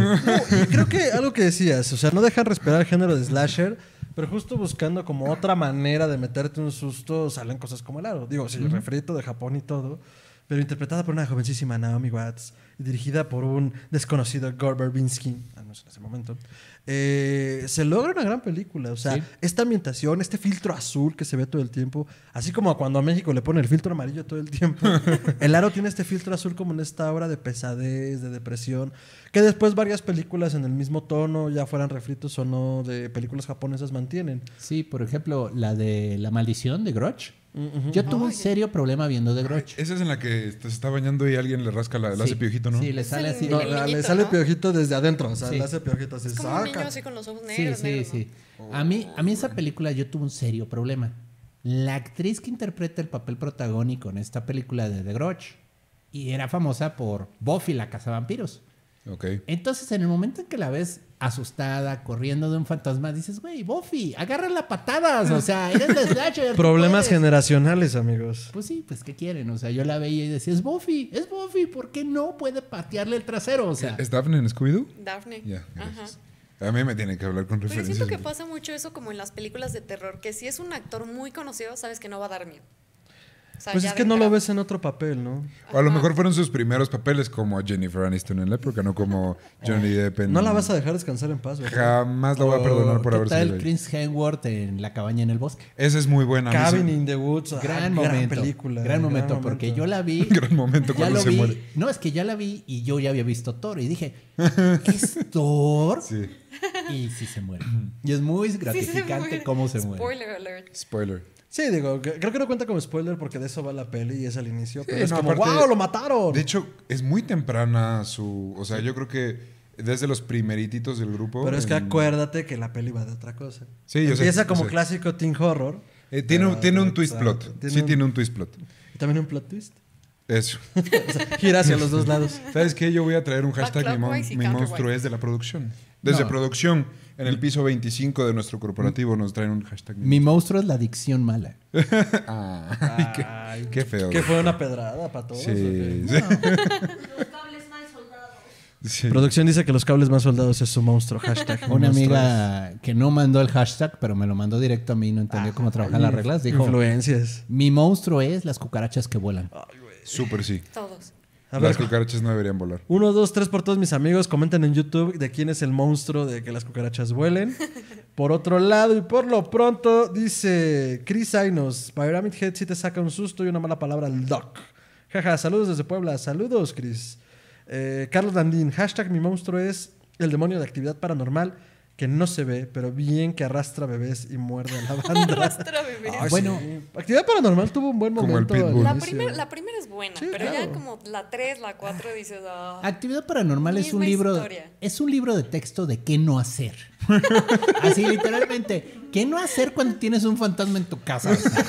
Y creo que algo que decías, o sea, no dejan respirar el género de slasher, pero justo buscando como otra manera de meterte un susto, salen cosas como el aro. Digo, sí, refrito de Japón y todo, pero interpretada por una jovencísima Naomi Watts y dirigida por un desconocido Gore Verbinski, al menos en ese momento. Eh, se logra una gran película, o sea, Sí. esta ambientación, este filtro azul que se ve todo el tiempo, así como cuando a México le pone el filtro amarillo todo el tiempo, el aro tiene este filtro azul como en esta obra de pesadez, de depresión, que después varias películas en el mismo tono, ya fueran refritos o no, de películas japonesas mantienen. Sí, por ejemplo, la de La Maldición de Grudge. Yo tuve un serio problema viendo The Grudge. Esa es en la que se está bañando y alguien le rasca la, le hace Sí. piojito, ¿no? Sí, le sale así. No, le sale ¿no? piojito desde adentro, o sea, Sí. le hace piojito así, Es como un niño así con los ojos Sí, negros. sí, negros, sí. A mí, a mí esa película yo tuve un serio problema. La actriz que interpreta el papel protagónico en esta película de The Grudge y era famosa por Buffy la cazavampiros. Ok. Entonces, en el momento en que la ves asustada, corriendo de un fantasma, dices, güey, Buffy, agárrala patadas. O sea, eres de slasher. Problemas puedes". generacionales, amigos. Pues sí, pues ¿qué quieren? O sea, yo la veía y decía, es Buffy, es Buffy, ¿por qué no puede patearle el trasero? O sea, ¿Es Daphne en Scooby-Doo? Daphne. Ya, Ajá. gracias. A mí me tiene que hablar con Pero referencias. siento que pasa mucho eso como en las películas de terror, que si es un actor muy conocido, sabes que no va a dar miedo. O sea, Pues es que no lo ves en otro papel, ¿no? O a lo mejor fueron sus primeros papeles como Jennifer Aniston en la época, no como Johnny Depp en... No la vas a dejar descansar en paz, ¿verdad? Jamás la voy a perdonar por ¿qué haber salido ahí. Chris Hemsworth en La cabaña en el bosque? Esa es muy buena. Cabin in the Woods. ah, Gran momento. película. Gran momento, porque yo la vi. Gran momento cuando se vi. muere. No, es que ya la vi y yo ya había visto Thor y dije, ¿es Thor? Sí, Y sí se muere. Y es muy Sí, se gratificante cómo se muere. Spoiler alert. spoiler. Sí, digo, creo que no cuenta como spoiler porque de eso va la peli y es al inicio. Pero Sí, es no, como, aparte- ¡wow! ¡Lo mataron! De hecho, es muy temprana su... O sea, yo creo que desde los primerititos del grupo... pero es que en- acuérdate que la peli va de otra cosa. Sí, yo sé, Empieza yo como sé. clásico teen horror. Eh, tiene, un- pero- tiene un twist plot. tiene sí un- tiene un twist plot. Y también un plot twist. Eso. O sea, gira hacia los dos lados. ¿Sabes qué? Yo voy a traer un hashtag mi, mon- monstruo es de la producción. Desde No. producción, en el piso 25 de nuestro corporativo nos traen un hashtag. Mi monstruo es la adicción mala. Ah, qué, Ay, qué feo. Que fue una pedrada para todos. Sí. Los cables mal soldados. Sí. Producción dice que los cables más soldados es su monstruo. Hashtag. Una amiga que no mandó el hashtag, pero me lo mandó directo a mí, no entendió cómo trabajar es. las reglas, dijo, Influencias. mi monstruo es las cucarachas que vuelan. Súper sí. Todos. A Las ver, cucarachas no deberían volar. Uno, dos, tres por todos mis amigos. Comenten en YouTube de quién es el monstruo de que las cucarachas vuelen. Por otro lado, y por lo pronto, dice Chris Ainos: Pyramid Head sí te saca un susto y una mala palabra al doc. Jaja, saludos desde Puebla. Saludos, Chris. Eh, Carlos Landín: Hashtag mi monstruo es el demonio de actividad paranormal que no se ve, pero bien que arrastra bebés y muerde a la banda. Arrastra bebés. Ay, Bueno. sí. Actividad paranormal tuvo un buen Como el momento. La, primer- la primera es buena, Sí, pero ya como la 3, la 4 dices, ah, Actividad paranormal es un libro historia. es un libro de texto de qué no hacer. Así literalmente, ¿qué no hacer cuando tienes un fantasma en tu casa? O sea,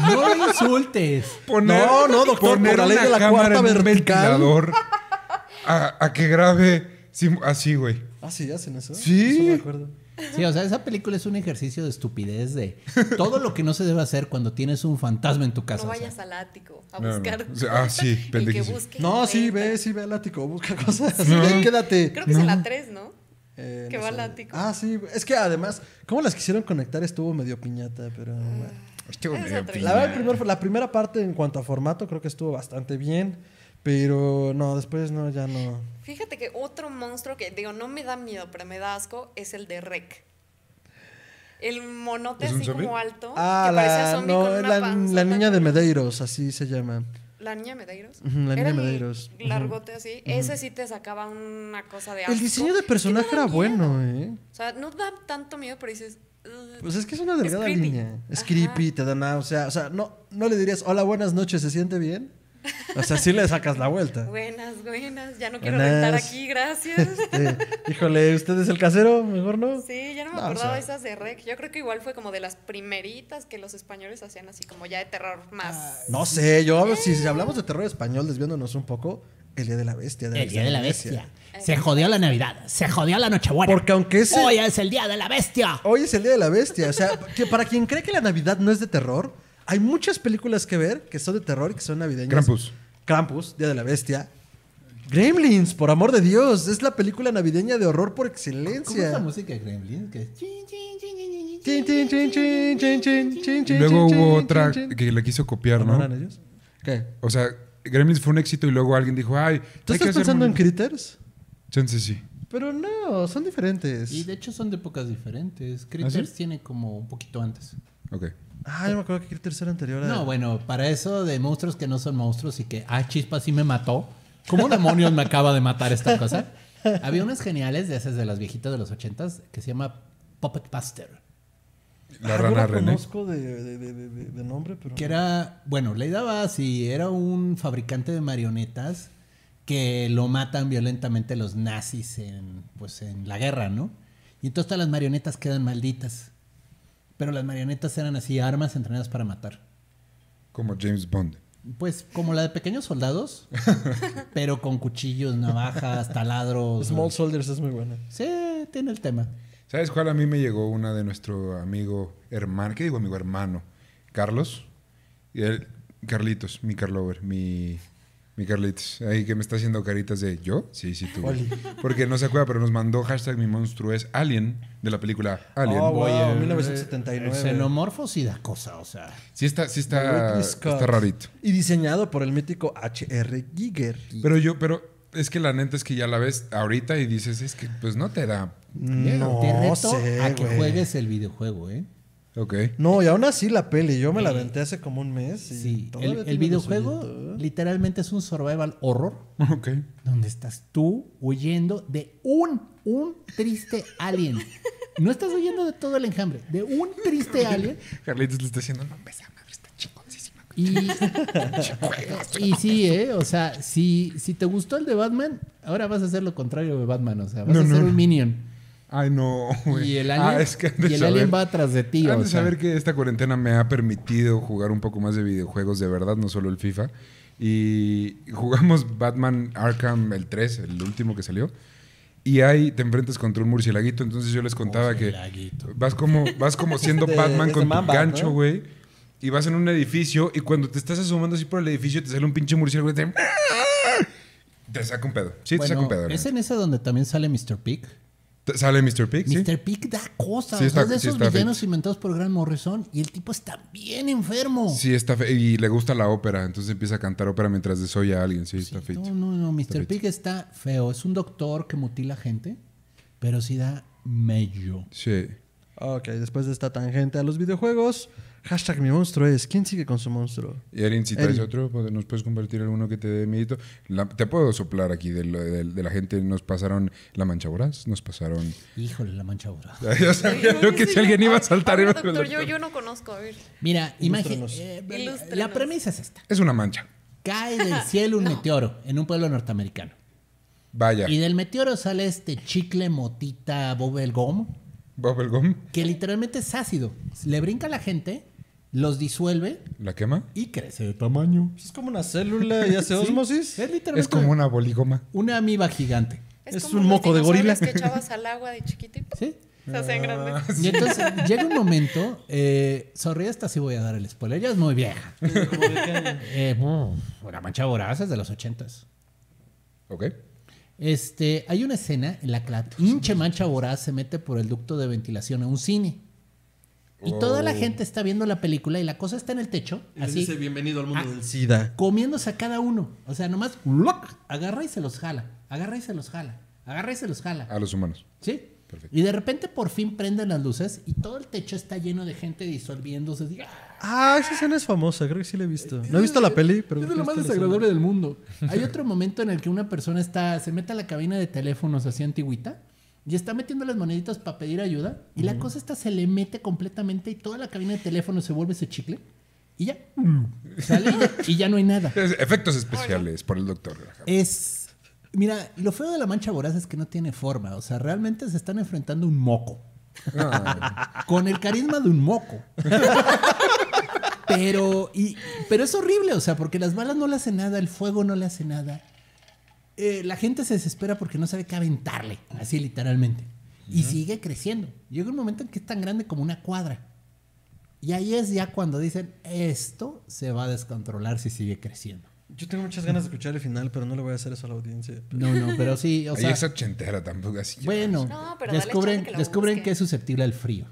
no lo insultes. No, no, doctor, poner por la ley una de la cámara cuarta en un vertical. ventilador a, a que grabe así, güey. Ah, sí, hacen eso. Sí. Eso me acuerdo. Sí, o sea, esa película es un ejercicio de estupidez de todo lo que no se debe hacer cuando tienes un fantasma en tu casa. no o sea. vayas al ático a No, no. buscar. O sea, ah, sí, pendejísimo. busque. No, sí, ve, sí, ve al ático, busca cosas. No. Ven, quédate. Creo que es en la 3, ¿no? Eh, que no va sé. al ático. Ah, sí, es que además, ¿cómo las quisieron conectar? Estuvo medio piñata, pero bueno. Estuvo Es medio otra piña. La, verdad, el primer- la primera parte en cuanto a formato creo que estuvo bastante bien, pero no, después no, ya no. Fíjate que otro monstruo que, digo, no me da miedo, pero me da asco, es el de Rec. El monote ¿Es así zombie? como alto. Ah, que parecía la, zombie no, con una la, niña de Medeiros, así se llama. La niña Medeiros. La niña Era Medeiros. Largote así. Ese sí te sacaba una cosa de asco. El diseño de Es personaje era bueno. ¿eh? O sea, no da tanto miedo, pero dices. Pues es que es una delgada creepy. línea. Es Ajá. creepy, te da náusea. O sea, no, no le dirías, hola, buenas noches, ¿se siente bien? O sea, sí le sacas la vuelta. Buenas, buenas. Ya no quiero Buenas. rentar aquí, gracias. Este, híjole, ¿usted es el casero? Mejor no. Sí, ya no me No, o acordaba sea. esas de Rec. Yo creo que igual fue como de las primeritas que los españoles hacían así como ya de terror más. No sé, yo, si, si hablamos de terror español, desviándonos un poco, El Día de la Bestia. El día de la bestia. Se jodió la Navidad. Se jodió la Nochebuena. Porque aunque ese- Hoy es el día de la bestia. Hoy es el Día de la Bestia. O sea, que para quien cree que la Navidad no es de terror, hay muchas películas que ver que son de terror y que son navideñas. Krampus. Krampus, Día de la Bestia. Gremlins, por amor de Dios. Es la película navideña de horror por ¿Cómo es la excelencia. música de Gremlin? Que es chin, chin, chin, chin, chin, Chin, chin, chin, chin, chin, chin, chin, Y chin, luego chin, hubo chin, otra chin, chin. que le quiso copiar, ¿No ellos? ¿Qué? O sea, Gremlins fue un éxito y luego alguien dijo, ay, ¿Tú estás pensando en Critters? Chance sí. Pero no, son diferentes. Y de hecho son de épocas diferentes. Critters tiene como un poquito antes. Ok. Ah, yo me acuerdo que Critters era anterior a... No, bueno, para eso de monstruos que no son monstruos y que, ah, chispa, sí me mató. ¿Cómo demonios me acaba de matar esta cosa? Había unas geniales de esas de las viejitas de los ochentas que se llama Puppet Buster. La Ah, yo rana la conozco de, de, de, de- de- de nombre, pero... Que era, bueno, la idea va así, era un fabricante de marionetas que lo matan violentamente los nazis en, pues, en la guerra, ¿no? Y entonces todas las marionetas quedan malditas. Pero las marionetas eran así, armas entrenadas para matar. Como James Bond. Pues como la de pequeños soldados, pero con cuchillos, navajas, taladros. Small Soldiers es muy buena. Sí, tiene el tema. ¿Sabes cuál? A mí me llegó una de nuestro amigo hermano, ¿qué digo amigo hermano? Carlos. Y él, Carlitos, mi Carlover, mi, mi Carlitos. Ahí que me está haciendo caritas de ¿yo? Sí, sí, tú. Oli. Porque no se acuerda, pero nos mandó hashtag mi monstruo es Alien, de la película Alien. Oh, wow, Oye, 1979. Xenomorfos y da cosa, o sea. Sí está, sí está, está rarito. Y diseñado por el mítico H.R. Giger. Pero yo, pero es que la neta es que ya la ves ahorita y dices, es que pues no te da miedo. No Te reto sé, a que juegues el videojuego, ¿eh? Ok. No, y aún así la peli, yo me la aventé hace como un mes. Y Sí, el, videojuego literalmente es un survival horror Ok. donde estás tú huyendo de un, un triste alien. No estás huyendo de todo el enjambre, de un triste alien. Carlitos le está diciendo, no, esa madre está chingoncísima. Y, y sí, ¿eh? O sea, si, si te gustó el de Batman, ahora vas a hacer lo contrario de Batman. O sea, vas No, a ser no. un minion. Ay, no, güey. Y el alien, Ah, es que y el saber- alien va atrás de ti. O de sea. saber que esta cuarentena me ha permitido jugar un poco más de videojuegos de verdad, no solo el FIFA. Y jugamos Batman Arkham el 3, el último que salió. Y ahí te enfrentas contra un murcielaguito. Entonces yo les contaba que vas como, vas como siendo De- Batman con tu gancho, ¿no? güey. Y vas en un edificio y cuando te estás asomando así por el edificio te sale un pinche murciélago y te... Te saca un pedo. Sí, te saca un pedo. es en ese donde también sale Mr. Pig. Sale Mr. Pig, ¿sí? Mr. Pig da cosas. Sí, o sea, está- es de sí esos está villanos inventados por Grant Morrison y el tipo está bien enfermo. Sí, está fe- y le gusta la ópera, entonces empieza a cantar ópera mientras desoya a alguien. Sí, está feito. No, no, no. Mr. Está Pig está feo. Es un doctor que mutila gente, pero sí da mello. Sí. Ok, después de esta tangente a los videojuegos, hashtag mi monstruo es. ¿Quién sigue con su monstruo? Y Erin, si traes otro, pues, nos puedes compartir alguno que te dé miedito. La- te puedo soplar aquí de, lo- de- de la gente. Nos pasaron La Mancha Voraz, nos pasaron... Híjole, la mancha ahora. Yo sabía yo que si alguien iba a saltar... ver, iba a doctor, yo, yo no conozco, a ver. Mira, imagínate. Ilústrenos. la premisa es esta. Es una mancha. Cae del cielo un meteoro en un pueblo norteamericano. Vaya. Y del meteoro sale este chicle motita bubblegum Bubblegum. que literalmente es ácido. Le brinca a la gente, los disuelve ¿La quema? y crece de tamaño. Es como una célula y hace osmosis. Es literalmente Es como una boligoma. una amiba gigante. Es como un los moco de gorila. que echabas al agua de ¡pum! ¿Sí? se hacen grandes. Y entonces llega un momento, eh, sorry, esta sí voy a dar el spoiler, ella es muy vieja. Eh, la mancha voraz es de los ochentas. ¿Ok? Este, hay una escena en la que la hinche mancha voraz se mete por el ducto de ventilación a un cine. Y toda la gente está viendo la película y la cosa está en el techo, así, bienvenido al mundo del SIDA. comiéndose a cada uno. O sea, nomás ¡luc! agarra y se los jala, agarra y se los jala, agarra y se los jala. A los humanos. ¿Sí? Perfecto. Y de repente por fin prenden las luces y todo el techo está lleno de gente disolviéndose. así, ¡ah! Ah, esa escena es famosa, creo que sí la he visto. No he visto la peli, pero... Es de lo más desagradable del mundo. Hay otro momento en el que una persona está, se mete a la cabina de teléfonos así antigüita y está metiendo las moneditas para pedir ayuda y la cosa esta se le mete completamente y toda la cabina de teléfono se vuelve ese chicle y ya sale y ya, y ya no hay nada. Efectos especiales por el doctor. Es, mira, lo feo de la mancha voraz es que no tiene forma, o sea, realmente se están enfrentando a un moco. Con el carisma de un moco. Pero, y, pero es horrible, o sea, porque las balas no le hacen nada, el fuego no le hace nada. Eh, la gente se desespera porque no sabe qué aventarle, así literalmente. Y sigue creciendo. Llega un momento en que es tan grande como una cuadra. Y ahí es ya cuando dicen, esto se va a descontrolar si sigue creciendo. Yo tengo muchas ganas de escuchar el final, pero no le voy a hacer eso a la audiencia. No, no, pero sí, o Ahí sea, es ochentera tampoco así. bueno, No, pero descubren, chance que lo descubren busque. que es susceptible al frío.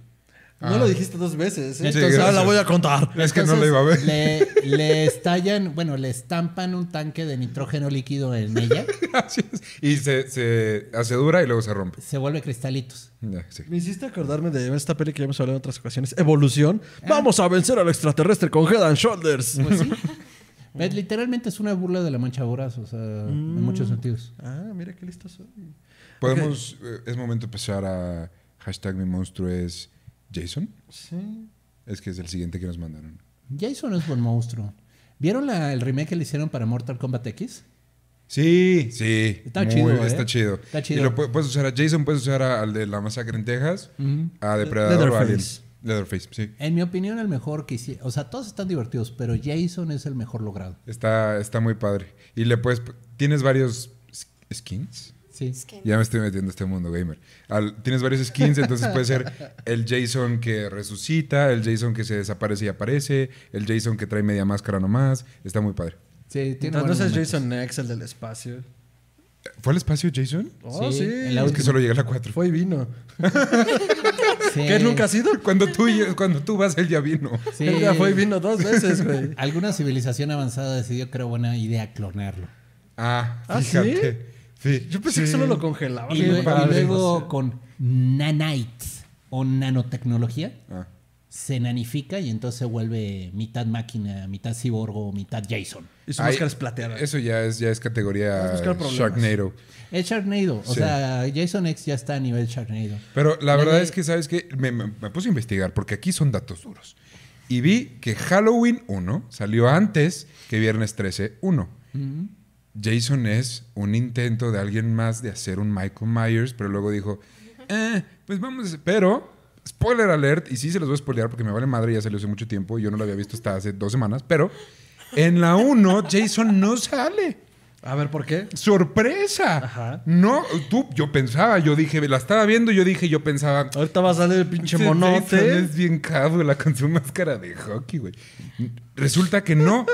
No lo dijiste dos veces. ¿eh? Entonces- Ahora la voy a contar. Es que no lo iba a ver. Le, le estallan, bueno, le estampan un tanque de nitrógeno líquido en ella, Así es. Y se, se hace dura y luego se rompe. se vuelve cristalitos. Sí. Me hiciste acordarme de esta peli que ya hemos hablado en otras ocasiones. Evolución. Vamos a vencer al extraterrestre con Head and Shoulders. Pues sí. Ves, Literalmente es una burla de la mancha voraz, o sea, en muchos sentidos. Ah, mira qué listo soy. Podemos, eh, es momento de empezar a hashtag mi monstruo es Jason. Sí. Es que es el siguiente que nos mandaron. Jason es buen monstruo. ¿Vieron la- el remake que le hicieron para Mortal Kombat X? Sí, sí. Está chido, ¿eh? Está chido. Está chido. Y lo pu- puedes usar a Jason, puedes usar a- al de la masacre en Texas, a Depredador. Leatherface. Leatherface, sí. En mi opinión, el mejor que hicieron. O sea, todos están divertidos, pero Jason es el mejor logrado. Está, está muy padre. Y le puedes. Tienes varios skins. Sí. Ya me estoy metiendo a este mundo gamer. Al- tienes varios skins, entonces puede ser el Jason que resucita, el Jason que se desaparece y aparece, el Jason que trae media máscara nomás. Está muy padre. Sí, tiene Entonces momentos. Jason X, el del espacio. ¿Fue al espacio Jason? Oh, Sí, sí. en la Es que solo llega a la 4. Fue y vino. Sí. ¿Qué nunca ha sido? Cuando tú, cuando tú vas, él ya vino. Sí. Él ya fue y vino dos veces, güey. Alguna civilización avanzada decidió, creo, buena idea clonarlo. Ah, ¿Ah, fíjate. Sí. Yo pensé que solo lo congelaba. Y, y luego con nanites o nanotecnología Ah. se nanifica y entonces se vuelve mitad máquina, mitad ciborgo, mitad Jason. Y su Ay, máscara es plateada. Eso ya es, ya es categoría. Sharknado. Es Sharknado. O Sí. sea, Jason X ya está a nivel Sharknado. Pero la verdad es que, ¿sabes qué? Me, me- me puse a investigar porque aquí son datos duros. Y vi que Halloween 1 salió antes que Viernes 13 1. Jason es un intento de alguien más de hacer un Michael Myers, pero luego dijo, eh, pues vamos a hacer-". Pero, spoiler alert, y sí se los voy a spoilear porque me vale madre, ya salió hace mucho tiempo, yo no lo había visto hasta hace dos semanas, pero en la 1 Jason no sale. A ver, ¿por qué? ¡Sorpresa! Ajá. No, tú, yo pensaba, yo dije, la estaba viendo, yo dije, yo pensaba. Ahorita va a salir el pinche "Este monote. Es bien cábula con su máscara de hockey, güey. Resulta que no.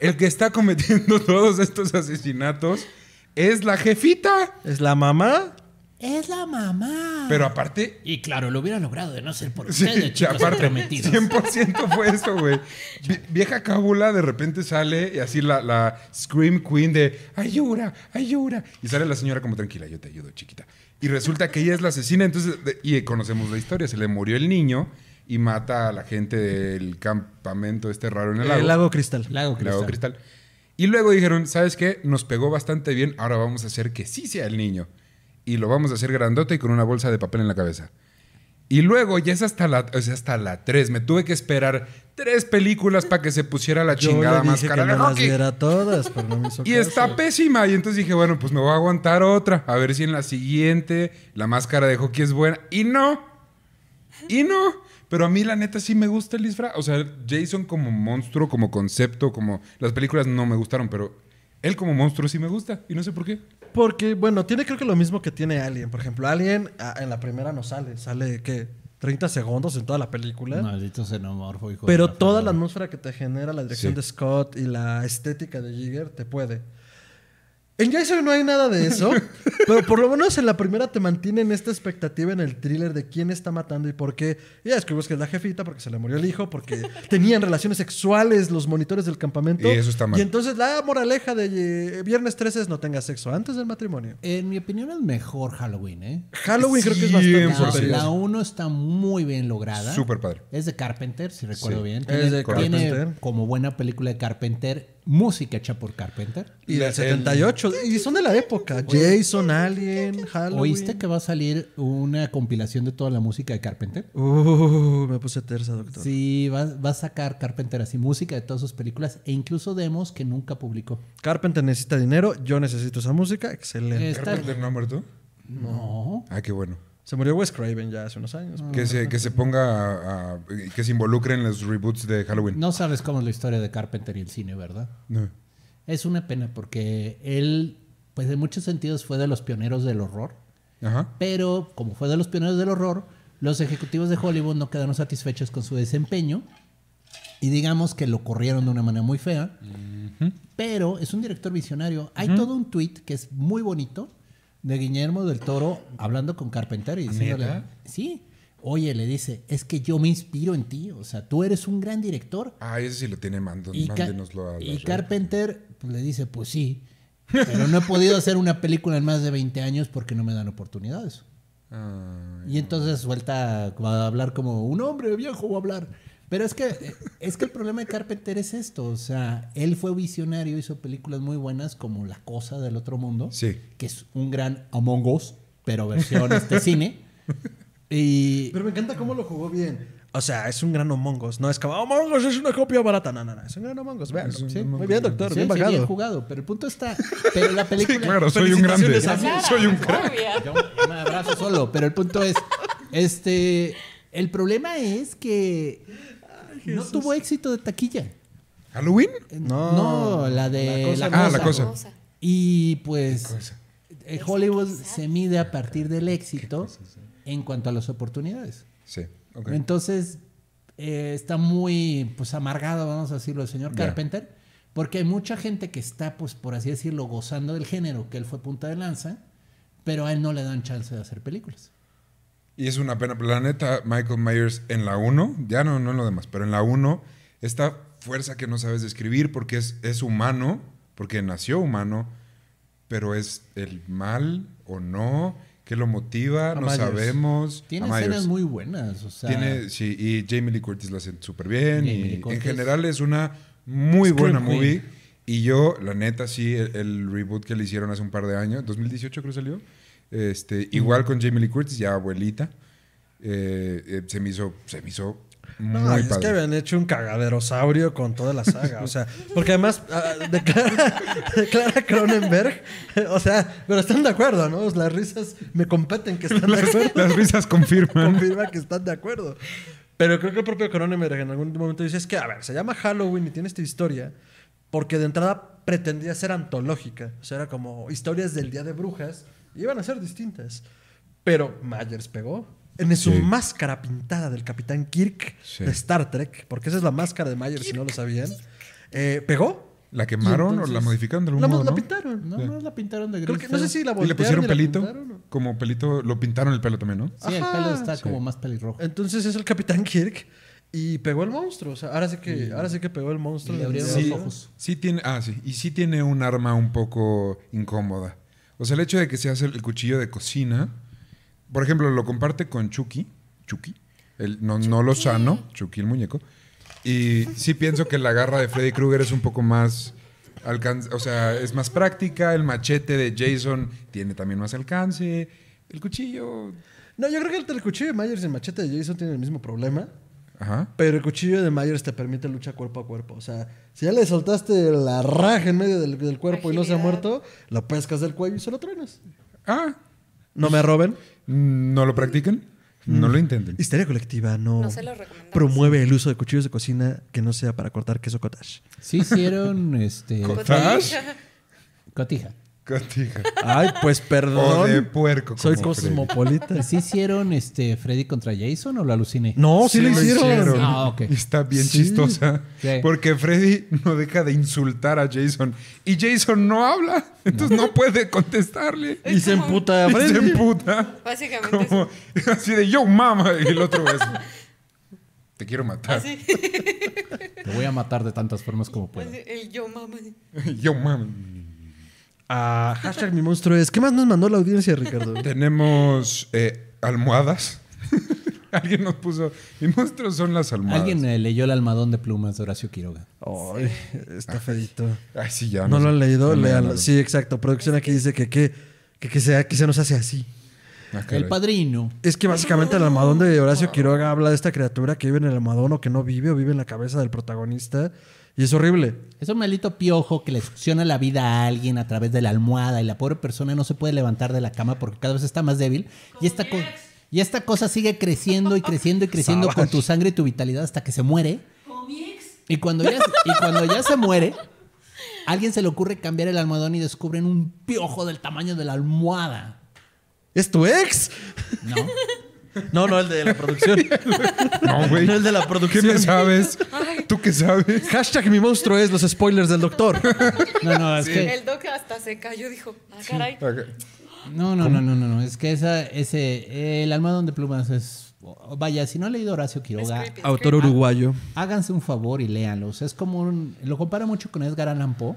El que está cometiendo todos estos asesinatos es la jefita. ¿Es la mamá? Es la mamá. Pero aparte, Y claro, lo hubiera logrado de no ser por Sí, ustedes, chicos aparte, comprometidos. 100% fue eso, güey. Vi- Vieja cábula de repente sale y así la, la Scream Queen de ayuda, ayuda. Y sale la señora como tranquila, yo te ayudo, chiquita. Y resulta que ella es la asesina, entonces, de- y conocemos la historia, se le murió el niño y mata a la gente del campamento este raro en el lago. El lago cristal. Lago Cristal. Lago Cristal. Y luego dijeron, ¿sabes qué? Nos pegó bastante bien, ahora vamos a hacer que sí sea el niño. Y lo vamos a hacer grandote y con una bolsa de papel en la cabeza. Y luego ya es hasta la, o sea, hasta la 3. Me tuve que esperar tres películas para que se pusiera la Yo chingada le dije máscara que de no las hockey. viera todas, pero no me hizo Y caso. está pésima. Y entonces dije, bueno, pues me voy a aguantar otra. A ver si en la siguiente la máscara de hockey es buena. Y no. Y no. Pero a mí la neta sí me gusta el disfraz. O sea, Jason como monstruo, como concepto, como... Las películas no me gustaron, pero él como monstruo sí me gusta. Y no sé por qué. Porque, bueno, tiene creo que lo mismo que tiene Alien. Por ejemplo, Alien en la primera no sale. Sale, ¿qué? 30 segundos en toda la película. Maldito xenomorfo, hijo Pero de la toda la atmósfera que te genera la dirección Sí. de Scott y la estética de Jigger te puede. En Jason no hay nada de eso, pero por lo menos en la primera te mantienen esta expectativa en el thriller de quién está matando y por qué. Y ya descubrimos que es la jefita porque se le murió el hijo, porque tenían relaciones sexuales los monitores del campamento. Y eso está mal. Y entonces la moraleja de eh, Viernes 13 es no tengas sexo antes del matrimonio. En mi opinión es mejor Halloween, ¿eh? Halloween creo que es bastante 100%. La, superior. la 1 está muy bien lograda. Súper padre. Es de Carpenter, si recuerdo Sí. bien. Es de tiene Carpenter. como buena película de Carpenter, música hecha por Carpenter. Y del 78. Y son de la época. Jason, Alien, Halloween. ¿Oíste que va a salir una compilación de toda la música de Carpenter? Uh, me puse tersa, doctor. Sí, va, va a sacar Carpenter así música de todas sus películas e incluso demos que nunca publicó. Carpenter necesita dinero, yo necesito esa música. Excelente. Está- ¿Carpenter no ha muerto? No. Ah, qué bueno. Se murió Wes Craven ya hace unos años. Que se, que se ponga a, a- que se involucre en los reboots de Halloween. No sabes cómo es la historia de Carpenter y el cine, ¿verdad? No. Es una pena porque él pues en muchos sentidos fue de los pioneros del horror. Ajá. Pero como fue de los pioneros del horror, los ejecutivos de Hollywood no quedaron satisfechos con su desempeño y digamos que lo corrieron de una manera muy fea. Pero es un director visionario. Hay todo un tweet que es muy bonito de Guillermo del Toro hablando con Carpenter y diciéndole, ¿Neta? sí, oye, le dice, es que yo me inspiro en ti, o sea, tú eres un gran director. Ah, ese sí lo tiene, mando, Y, mándenoslo a y. Carpenter pues, le dice, pues sí, pero no he podido hacer una película en más de 20 años porque no me dan oportunidades. Ah, Y entonces suelta a hablar como un hombre viejo va a hablar. Pero es que, es que el problema de Carpenter es esto. O sea, él fue visionario, hizo películas muy buenas como La Cosa del Otro Mundo, Sí. que es un gran Among Us, pero versión este cine. Y Pero me encanta cómo lo jugó bien. O sea, es un gran Among Us. No es como Among Us es una copia barata. No, no, no. Es un gran Among Us. Vean. Sí, muy bien, doctor. sí, bien sí, bien bajado. jugado. Pero el punto está. Pero la película. Sí, claro, soy un grande. Soy un crack. Yo me abrazo solo, pero el punto es, este, el problema es que no tuvo éxito de taquilla. ¿Halloween? No, No, la de la cosa la, Ah, la cosa. cosa. Y pues cosa? eh, Hollywood se mide a partir del éxito en cuanto a las oportunidades. Sí. ok. Entonces eh, está muy pues amargado, vamos a decirlo, el señor. Carpenter, porque hay mucha gente que está, pues por así decirlo, gozando del género que él fue punta de lanza, pero a él no le dan chance de hacer películas. Y es una pena. La neta, Michael Myers en la 1, ya no, no en lo demás, pero en la 1, esta fuerza que no sabes describir porque es, es humano, porque nació humano, pero es el mal o no, qué lo motiva, no sabemos. Tiene escenas muy buenas, o sea, Tiene, sí, y Jamie Lee Curtis lo hace súper bien. Jamie Y en general es una muy Scream buena Queen. movie. Y yo, la neta, sí, el, el reboot que le hicieron hace un par de años, 2018 creo que salió, este, igual con JamieLee Curtis, ya abuelita, eh, eh, se, me hizo, se me hizo muy No, es padre. que habían hecho un cagaderosaurio con toda la saga. O sea, porque además ah, declara, declara Cronenberg. O sea, pero están de acuerdo, ¿no? Las risas me competen que están de acuerdo. Las risas confirman. confirma que están de acuerdo. Pero creo que el propio Cronenberg en algún momento dice, es que, a ver, se llama Halloween y tiene esta historia porque de entrada pretendía ser antológica. O sea, era como historias del Día de Brujas iban a ser distintas. Pero Myers pegó. En su Sí. máscara pintada del Capitán Kirk Sí. de Star Trek, porque esa es la máscara de Myers, si no lo sabían, eh, pegó. ¿La quemaron Y o la modificaron de algún La, modo, la no? pintaron. no, no la pintaron de Creo gris. que, no sé si la ¿Y le voltearon pusieron la pelito? pintaron Como pelito, lo pintaron el pelo también, ¿no? Sí, el pelo está sí. como más pelirrojo. Entonces es el Capitán Kirk y pegó el monstruo. O sea, ahora sí que, ahora sí que pegó el monstruo. Y le abrieron los ojos. Sí tiene, ah, sí. Y sí tiene un arma un poco incómoda. O sea, el hecho de que se hace el cuchillo de cocina, por ejemplo, lo comparte con Chucky, Chucky, el, no, no lo sano, Chucky el muñeco. Y sí pienso que la garra de Freddy Krueger es un poco más, alcan- o sea, es más práctica. El machete de Jason tiene también más alcance. El cuchillo, No, yo creo que el, el cuchillo de Myers y el machete de Jason tienen el mismo problema. Ajá. Pero el cuchillo de Myers te permite lucha cuerpo a cuerpo. O sea, si ya le soltaste la raja en medio del, del cuerpo y no se ha muerto, lo pescas del cuello y se lo truenas. Ah, No me roben. ¿no lo practican? No lo intenten. Histeria colectiva no, No se lo recomendamos. promueve el uso de cuchillos de cocina que no sea para cortar queso cottage. Sí hicieron este ¿Cottage? cotija. Ay, pues O perdón. de puerco. Soy como Freddy. cosmopolita. ¿Sí hicieron este Freddy contra Jason o lo aluciné? No, sí, lo hicieron. Ah, Está bien Sí. chistosa. Sí. Porque Freddy no deja de insultar a Jason. Y Jason no habla. Entonces no, puede contestarle. Y se emputa a Y se Freddy. emputa. Básicamente Como, así de yo mama. Y el otro es. Te quiero matar. Así, Te voy a matar de tantas formas como pueda. el yo mamá. Yo mama. Ah, hashtag mi monstruo es. ¿Qué más nos mandó la audiencia, Ricardo? Tenemos eh, almohadas. Alguien nos puso. Mi monstruo son las almohadas. Alguien eh, leyó el almadón de plumas de Horacio Quiroga. Ay, está feito. Ay, sí, ya. No lo han leído, no léanlo. Sí, exacto. Producción aquí dice que, que, que, que se, que se nos hace así. Ah, caray. El padrino. Es que básicamente el almadón de Horacio Quiroga habla de esta criatura que vive en el almadón o que no vive o vive en la cabeza del protagonista. Y es horrible. Es un maldito piojo que le succiona la vida a alguien a través de la almohada y la pobre persona no se puede levantar de la cama porque cada vez está más débil. Y esta, co- y esta cosa sigue creciendo y creciendo y creciendo con tu sangre y tu vitalidad hasta que se muere. Como mi ex. Y cuando ya, y cuando ya se muere, A alguien se le ocurre cambiar el almohadón y descubren un piojo del tamaño de la almohada. ¿Es tu ex? ¿No? No, no, el de la producción. No, güey. No el de la ¿Qué producción. me sabes? ¿Tú qué sabes? Hashtag mi monstruo es los spoilers del doctor. No, no, es que. El doc hasta se cayó, dijo, ah, caray. No, no, no, no, no, no. Es que esa, ese, el almohadón de plumas es. Vaya, si no han leído Horacio Quiroga, Es creepy. Autor uruguayo. háganse un favor y léanlos. Es como un. Lo comparo mucho con Edgar Allan Poe.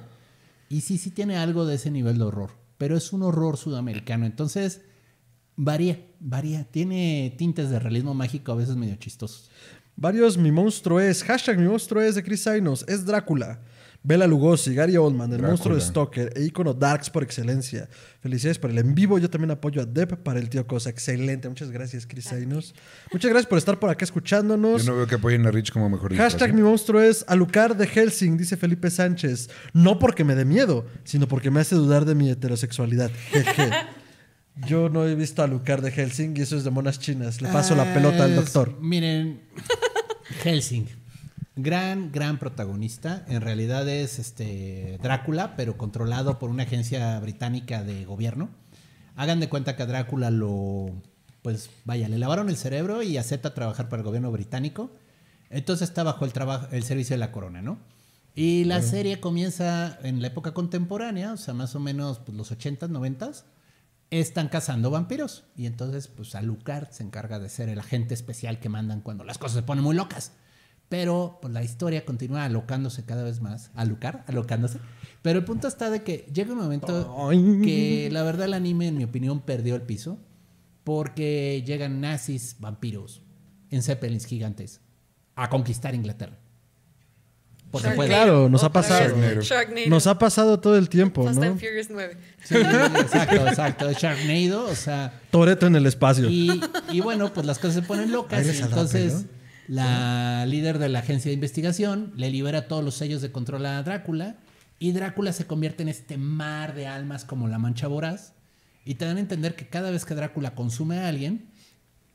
Y sí, sí tiene algo de ese nivel de horror. Pero es un horror sudamericano. Entonces, varía, varía. Tiene tintes de realismo mágico, a veces medio chistosos. Varios mi monstruo es. Hashtag mi monstruo es de Chris Ainos. Es Drácula. Bela Lugosi, Gary Oldman, el Drácula. monstruo de Stoker e icono Darks por excelencia. Felicidades por el en vivo. Yo también apoyo a Depp para el tío Cosa. Excelente. Muchas gracias, Chris Ainos. Muchas gracias por estar por acá escuchándonos. Yo no veo que apoyen a Rich como mejor Hashtag mi monstruo es Alucard de Helsing, dice Felipe Sánchez. No porque me dé miedo, sino porque me hace dudar de mi heterosexualidad. Jeje. Yo no he visto a Alucard de Helsing y eso es de monas chinas. Le paso la pelota al doctor. Miren, Helsing. Gran, gran protagonista. En realidad es este Drácula, pero controlado por una agencia británica de gobierno. Hagan de cuenta que a Drácula lo. Pues vaya, le lavaron el cerebro y acepta trabajar para el gobierno británico. Entonces está bajo el, trabajo, el servicio de la corona, ¿no? Y la serie comienza en la época contemporánea, o sea, más o menos pues, los 80s, 90s. Están cazando vampiros. Y entonces, pues Alucard se encarga de ser el agente especial que mandan cuando las cosas se ponen muy locas. Pero pues, la historia continúa alocándose cada vez más. Alucard, alocándose. Pero el punto está de que llega un momento Ay. que la verdad el anime, en mi opinión, perdió el piso. Porque llegan nazis, vampiros, en zeppelins gigantes, a conquistar Inglaterra. Porque puede. Claro, nos ha pasado. Sharknado. Nos ha pasado todo el tiempo, Fast ¿no? and Furious 9. Sí, exacto, exacto. Sharknado, o sea. Toreto en el espacio. Y, y bueno, pues las cosas se ponen locas. Y entonces, la líder de la agencia de investigación le libera todos los sellos de control a Drácula. Y Drácula se convierte en este mar de almas como la mancha voraz. Y te dan a entender que cada vez que Drácula consume a alguien,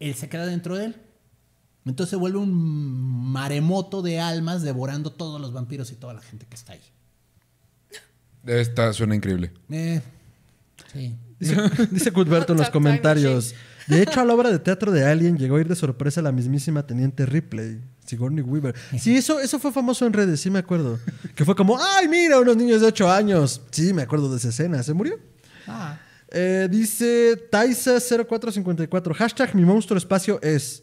él se queda dentro de él. Entonces se vuelve un maremoto de almas devorando todos los vampiros y toda la gente que está ahí. Esta suena increíble. Eh, sí. Dice, dice Cuthberto en los comentarios. De hecho, a la obra de teatro de Alien llegó a ir de sorpresa la mismísima Teniente Ripley, Sigourney Weaver. Sí, eso, eso fue famoso en redes, sí me acuerdo. Que fue como, ¡ay, mira, unos niños de 8 años! Sí, me acuerdo de esa escena. ¿Se murió? Ah, Eh, dice Taisa0454. Hashtag mi monstruo espacio es.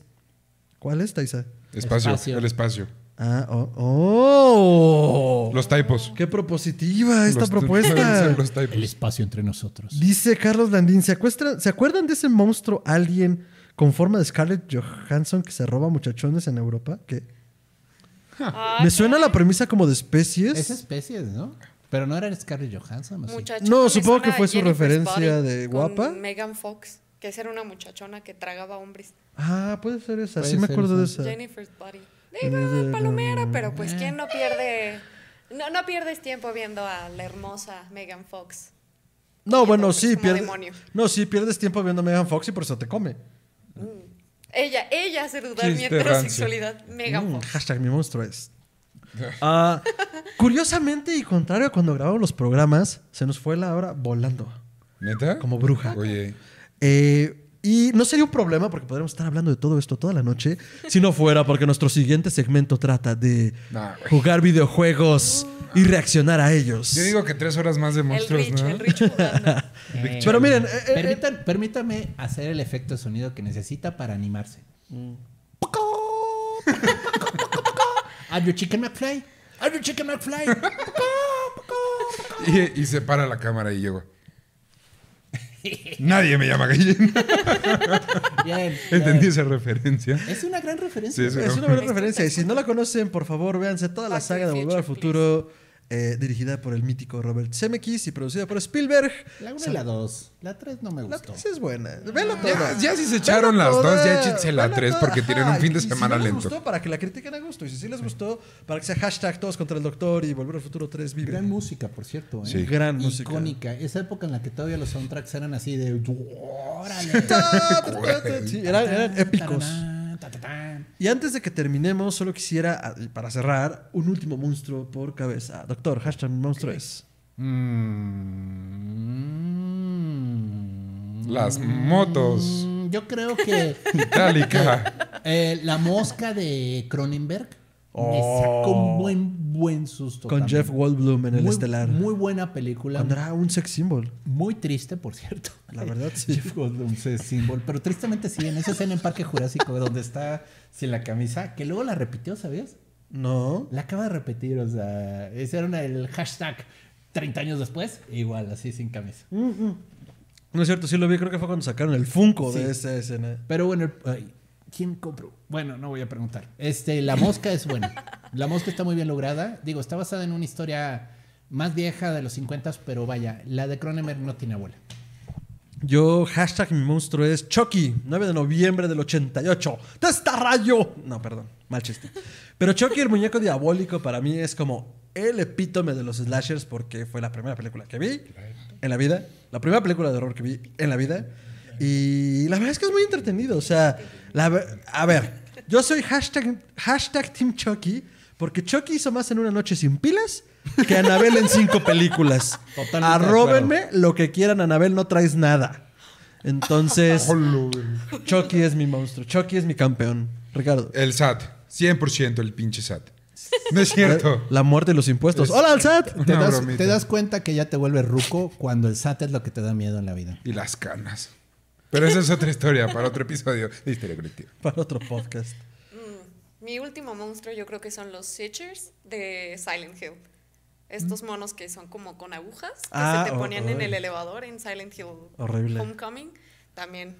¿Cuál es, Taisa? Espacio, Espacio. el espacio. Ah, oh. oh. Los typos. ¡Qué propositiva esta Los- propuesta! Los el espacio entre nosotros. Dice Carlos Landín, ¿se, ¿se acuerdan de ese monstruo alien con forma de Scarlett Johansson que se roba muchachones en Europa? ¿Qué? Ah, Me suena la premisa como de especies. Es especies, ¿no? Pero no era Scarlett Johansson, ¿o sí? Muchachona, No, supongo que fue su referencia de guapa. Megan Fox, que esa era una muchachona que tragaba hombres. Ah, puede ser esa. Puede sí me acuerdo de esa. Jennifer's Body. Digo, palomera, pero pues quién no pierde... No, no pierdes tiempo viendo a la hermosa Megan Fox. No, bueno, sí, pierdes. demonio. No, sí, pierdes tiempo viendo a Megan Fox y por eso te come. Ella, ella hace dudar mi heterosexualidad. Megan Mm, Fox. hashtag mi monstruo es. Ah, curiosamente y contrario a cuando grabamos los programas, se nos fue la hora volando. ¿Neta? Como bruja. Oye, Eh, y no sería un problema porque podríamos estar hablando de todo esto toda la noche si no fuera porque nuestro siguiente segmento trata de Nah, jugar videojuegos y reaccionar a ellos. yo digo que tres horas más de El monstruos, Rich, ¿no? el Rich jugando. Eh, Pero miren, eh, eh, permítame hacer el efecto de sonido que necesita para animarse. Are you chicken McFly? Are you chicken McFly? Y, y se para la cámara y llego. Nadie me llama Gallén. Bien. Entendí esa referencia. Es una gran Sí, referencia. es es una buena referencia. Y si no la conocen, por favor, véanse toda la saga de Volver al Futuro, eh, dirigida por el mítico Robert Zemeckis y producida por Spielberg. La 1 y la 2. La 3 no me La gustó. 3 es buena. Vela Ya, toda. ya si se echaron Vela las dos, toda. ya échense la Vela tres toda. porque tienen un fin de y si semana les lento. gustó, para que la critiquen a gusto. Y si sí les gustó, para que sea hashtag todos contra el doctor y Volver al Futuro 3 vive. Gran música, por cierto. ¿eh? Sí. Gran música. Icónica. Esa época en la que todavía los soundtracks eran así de. ¡Órale! Sí, eran, eran épicos. Y antes de que terminemos, solo quisiera, para cerrar, un último monstruo por cabeza. Doctor, hashtag mi monstruo es. Mm. Las motos. Mm, Yo creo que Itálica. eh, la mosca de Cronenberg me sacó un buen, buen susto. Oh. Con también. Jeff Goldblum en el estelar. Muy buena película. Cuando era un sex symbol. Muy triste, por cierto. La verdad, sí. Jeff Goldblum se símbolo. Pero tristemente sí, en esa escena en Parque Jurásico donde está sin la camisa, que luego la repitió, ¿sabías? No. La acaba de repetir, o sea, ese era una- el hashtag 30 años después, igual, así sin camisa. No es cierto, sí lo vi, creo que fue cuando sacaron el Funko Sí. de esa escena. Pero bueno, el- ay, ¿quién compró? Bueno, no voy a preguntar. Este, la mosca es buena. La mosca está muy bien lograda. Digo, está basada en una historia más vieja de los 50, pero vaya, la de Cronenberg no tiene abuela. Yo, hashtag mi monstruo es Chucky, 9 de noviembre del 88. ¡Testarrayo! No, perdón, mal chiste. Pero Chucky, el muñeco diabólico, para mí es como el epítome de los slashers porque fue la primera película que vi en la vida. La primera película de horror que vi en la vida. Y la verdad es que es muy entretenido. O sea, la a ver, yo soy hashtag, hashtag Team Chucky porque Chucky hizo más en una noche sin pilas que Anabel en cinco películas. Totalmente Arróbenme lo que quieran, Anabel, no traes nada. Entonces, Chucky es mi monstruo. Chucky es mi campeón. Ricardo. El SAT. 100% el pinche SAT. No es cierto. La muerte y los impuestos. ¡Hola, al SAT! Te das, te das cuenta que ya te vuelves ruco cuando el SAT es lo que te da miedo en la vida. Y las canas. Pero esa es otra historia para otro episodio de Historia Colectiva. Para otro podcast. Mi último monstruo yo creo que son los Sitchers de Silent Hill. Estos monos que son como con agujas que Ah, se te oh, ponían oh. en el elevador en Silent Hill Horrible. Homecoming. También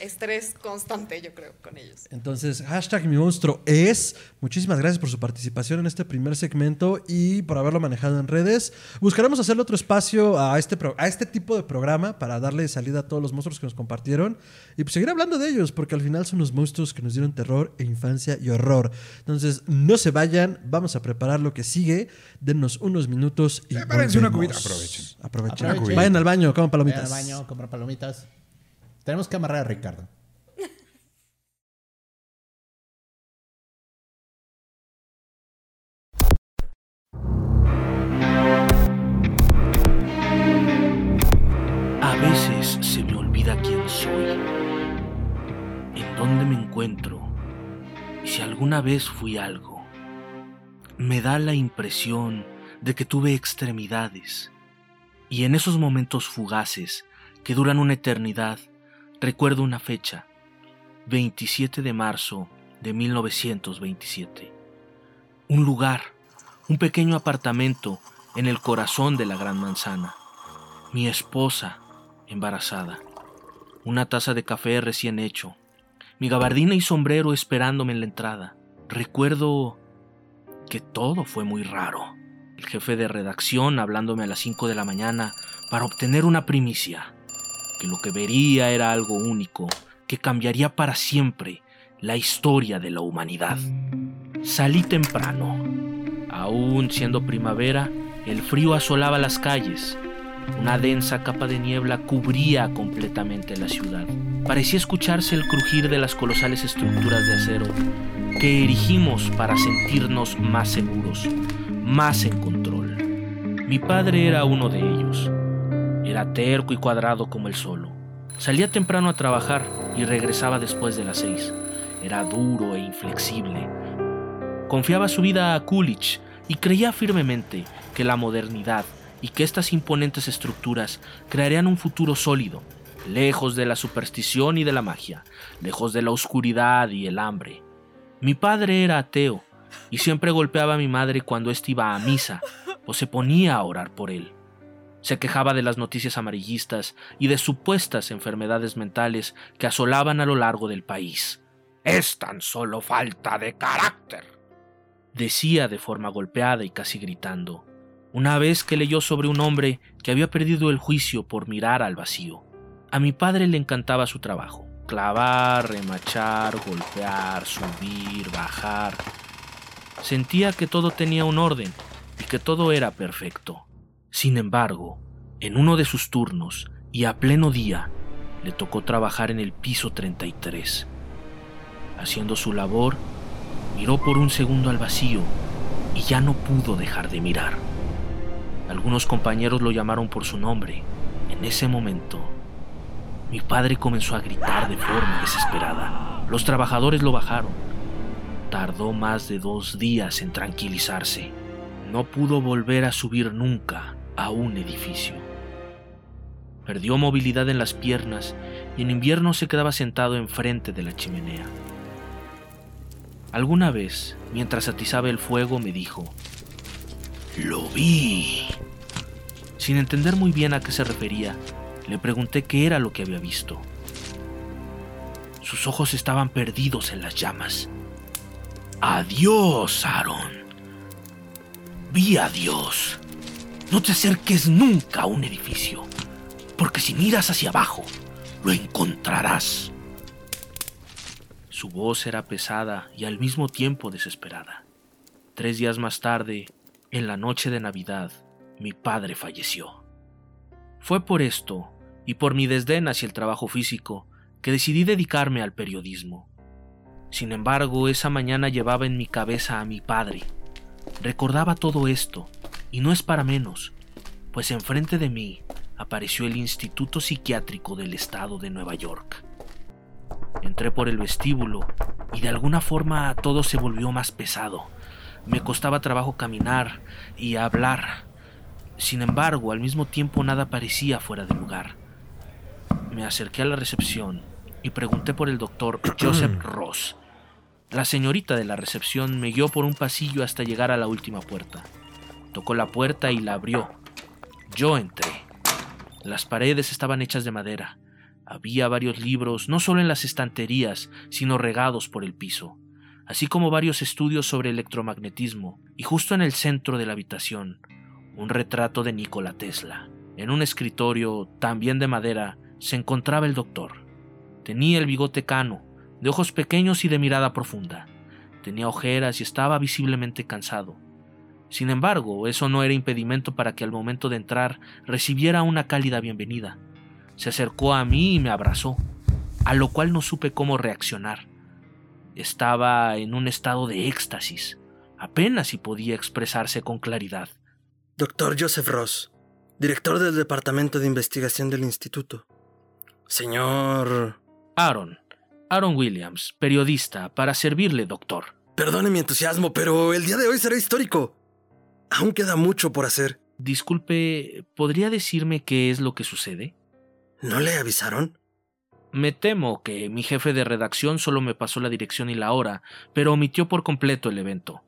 estrés constante yo creo con ellos. Entonces, hashtag mi monstruo es. Muchísimas gracias por su participación en este primer segmento y por haberlo manejado en redes. Buscaremos hacerle otro espacio a este, a este tipo de programa para darle salida a todos los monstruos que nos compartieron y pues seguir hablando de ellos, porque al final son los monstruos que nos dieron terror e infancia y horror. Entonces, no se vayan, vamos a preparar lo que sigue. Denos unos minutos y. Prepárense una cubita, aprovechen. Aprovechen. Aprovechen. Vayan al baño, coman Vayan palomitas. al baño, comprar palomitas. Tenemos que amarrar a Ricardo. A veces se me olvida quién soy, en dónde me encuentro y si alguna vez fui algo. Me da la impresión de que tuve extremidades y en esos momentos fugaces que duran una eternidad recuerdo una fecha, 27 de marzo de 1927. Un lugar, un pequeño apartamento en el corazón de la Gran Manzana mi esposa embarazada, una taza de café recién hecho, mi gabardina y sombrero esperándome en la entrada. Recuerdo que todo fue muy raro. El jefe de redacción hablándome a las 5 de la mañana para obtener una primicia, que lo que vería era algo único, que cambiaría para siempre la historia de la humanidad. Salí temprano. Aún siendo primavera, el frío asolaba las calles. Una densa capa de niebla cubría completamente la ciudad. Parecía escucharse el crujir de las colosales estructuras de acero que erigimos para sentirnos más seguros, más en control. Mi padre era uno de ellos. Era terco y cuadrado como el solo. Salía temprano a trabajar y regresaba después de las seis. Era duro e inflexible. Confiaba su vida a Coolidge y creía firmemente que la modernidad y que estas imponentes estructuras crearían un futuro sólido, lejos de la superstición y de la magia, lejos de la oscuridad y el hambre. Mi padre era ateo y siempre golpeaba a mi madre cuando éste iba a misa o se ponía a orar por él. Se quejaba de las noticias amarillistas y de supuestas enfermedades mentales que asolaban a lo largo del país. Es tan solo falta de carácter, decía de forma golpeada y casi gritando una vez que leyó sobre un hombre que había perdido el juicio por mirar al vacío. A mi padre le encantaba su trabajo. Clavar, remachar, golpear, subir, bajar. Sentía que todo tenía un orden y que todo era perfecto. Sin embargo, en uno de sus turnos y a pleno día, le tocó trabajar en el piso 33. Haciendo su labor, miró por un segundo al vacío y ya no pudo dejar de mirar. Algunos compañeros lo llamaron por su nombre. En ese momento, mi padre comenzó a gritar de forma desesperada. Los trabajadores lo bajaron. Tardó más de dos días en tranquilizarse. No pudo volver a subir nunca a un edificio. Perdió movilidad en las piernas y en invierno se quedaba sentado enfrente de la chimenea. Alguna vez, mientras atizaba el fuego, me dijo, Lo vi. Sin entender muy bien a qué se refería, le pregunté qué era lo que había visto. Sus ojos estaban perdidos en las llamas. Adiós, Aaron. Vi a Dios. No te acerques nunca a un edificio, porque si miras hacia abajo, lo encontrarás. Su voz era pesada y al mismo tiempo desesperada. Tres días más tarde, en la noche de Navidad, mi padre falleció. Fue por esto, y por mi desdén hacia el trabajo físico, que decidí dedicarme al periodismo. Sin embargo, esa mañana llevaba en mi cabeza a mi padre. Recordaba todo esto, y no es para menos, pues enfrente de mí apareció el Instituto Psiquiátrico del Estado de Nueva York. Entré por el vestíbulo y de alguna forma todo se volvió más pesado. Me costaba trabajo caminar y hablar. Sin embargo, al mismo tiempo nada parecía fuera de lugar. Me acerqué a la recepción y pregunté por el doctor Joseph Ross. La señorita de la recepción me guió por un pasillo hasta llegar a la última puerta. Tocó la puerta y la abrió. Yo entré. Las paredes estaban hechas de madera. Había varios libros, no solo en las estanterías, sino regados por el piso, así como varios estudios sobre electromagnetismo, y justo en el centro de la habitación, un retrato de Nikola Tesla. En un escritorio, también de madera, se encontraba el doctor. Tenía el bigote cano, de ojos pequeños y de mirada profunda. Tenía ojeras y estaba visiblemente cansado. Sin embargo, eso no era impedimento para que al momento de entrar recibiera una cálida bienvenida. Se acercó a mí y me abrazó, a lo cual no supe cómo reaccionar. Estaba en un estado de éxtasis, apenas si podía expresarse con claridad. Doctor Joseph Ross, director del Departamento de Investigación del Instituto. Señor... Aaron, Aaron Williams, periodista, para servirle, doctor. Perdone mi entusiasmo, pero el día de hoy será histórico. Aún queda mucho por hacer. Disculpe, ¿podría decirme qué es lo que sucede? ¿No le avisaron? Me temo que mi jefe de redacción solo me pasó la dirección y la hora, pero omitió por completo el evento.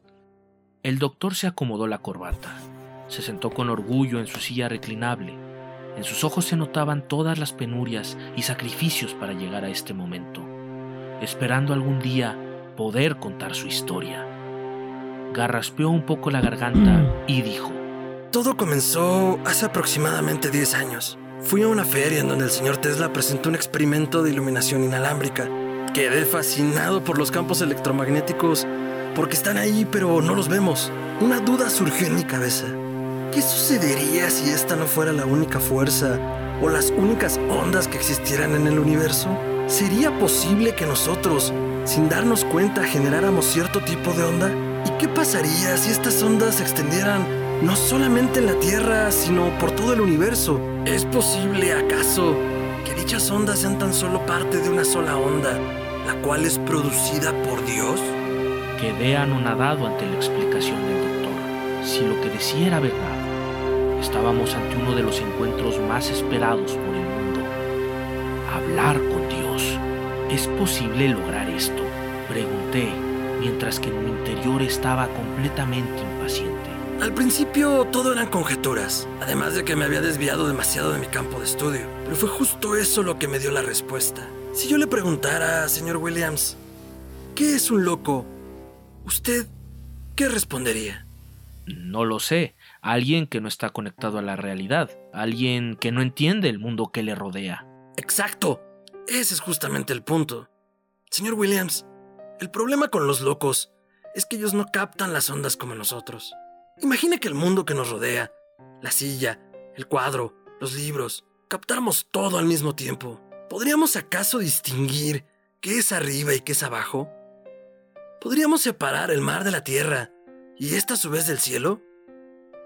El doctor se acomodó la corbata. Se sentó con orgullo en su silla reclinable. En sus ojos se notaban todas las penurias y sacrificios para llegar a este momento, esperando algún día poder contar su historia. Garraspeó un poco la garganta y dijo, Todo comenzó hace aproximadamente 10 años. Fui a una feria en donde el señor Tesla presentó un experimento de iluminación inalámbrica. Quedé fascinado por los campos electromagnéticos porque están ahí pero no los vemos. Una duda surgió en mi cabeza. ¿Qué sucedería si esta no fuera la única fuerza o las únicas ondas que existieran en el universo? ¿Sería posible que nosotros, sin darnos cuenta, generáramos cierto tipo de onda? ¿Y qué pasaría si estas ondas se extendieran no solamente en la Tierra, sino por todo el universo? ¿Es posible acaso que dichas ondas sean tan solo parte de una sola onda, la cual es producida por Dios? Quedé anonadado ante la explicación del doctor. Si lo que decía era verdad, estábamos ante uno de los encuentros más esperados por el mundo. Hablar con Dios. ¿Es posible lograr esto? Pregunté, mientras que en mi interior estaba completamente impaciente. Al principio todo eran conjeturas, además de que me había desviado demasiado de mi campo de estudio. Pero fue justo eso lo que me dio la respuesta. Si yo le preguntara, señor Williams, ¿qué es un loco? ¿Usted qué respondería? No lo sé. Alguien que no está conectado a la realidad. Alguien que no entiende el mundo que le rodea. Exacto. Ese es justamente el punto. Señor Williams, el problema con los locos es que ellos no captan las ondas como nosotros. Imagine que el mundo que nos rodea, la silla, el cuadro, los libros, captáramos todo al mismo tiempo. ¿Podríamos acaso distinguir qué es arriba y qué es abajo? ¿Podríamos separar el mar de la tierra y esta a su vez del cielo?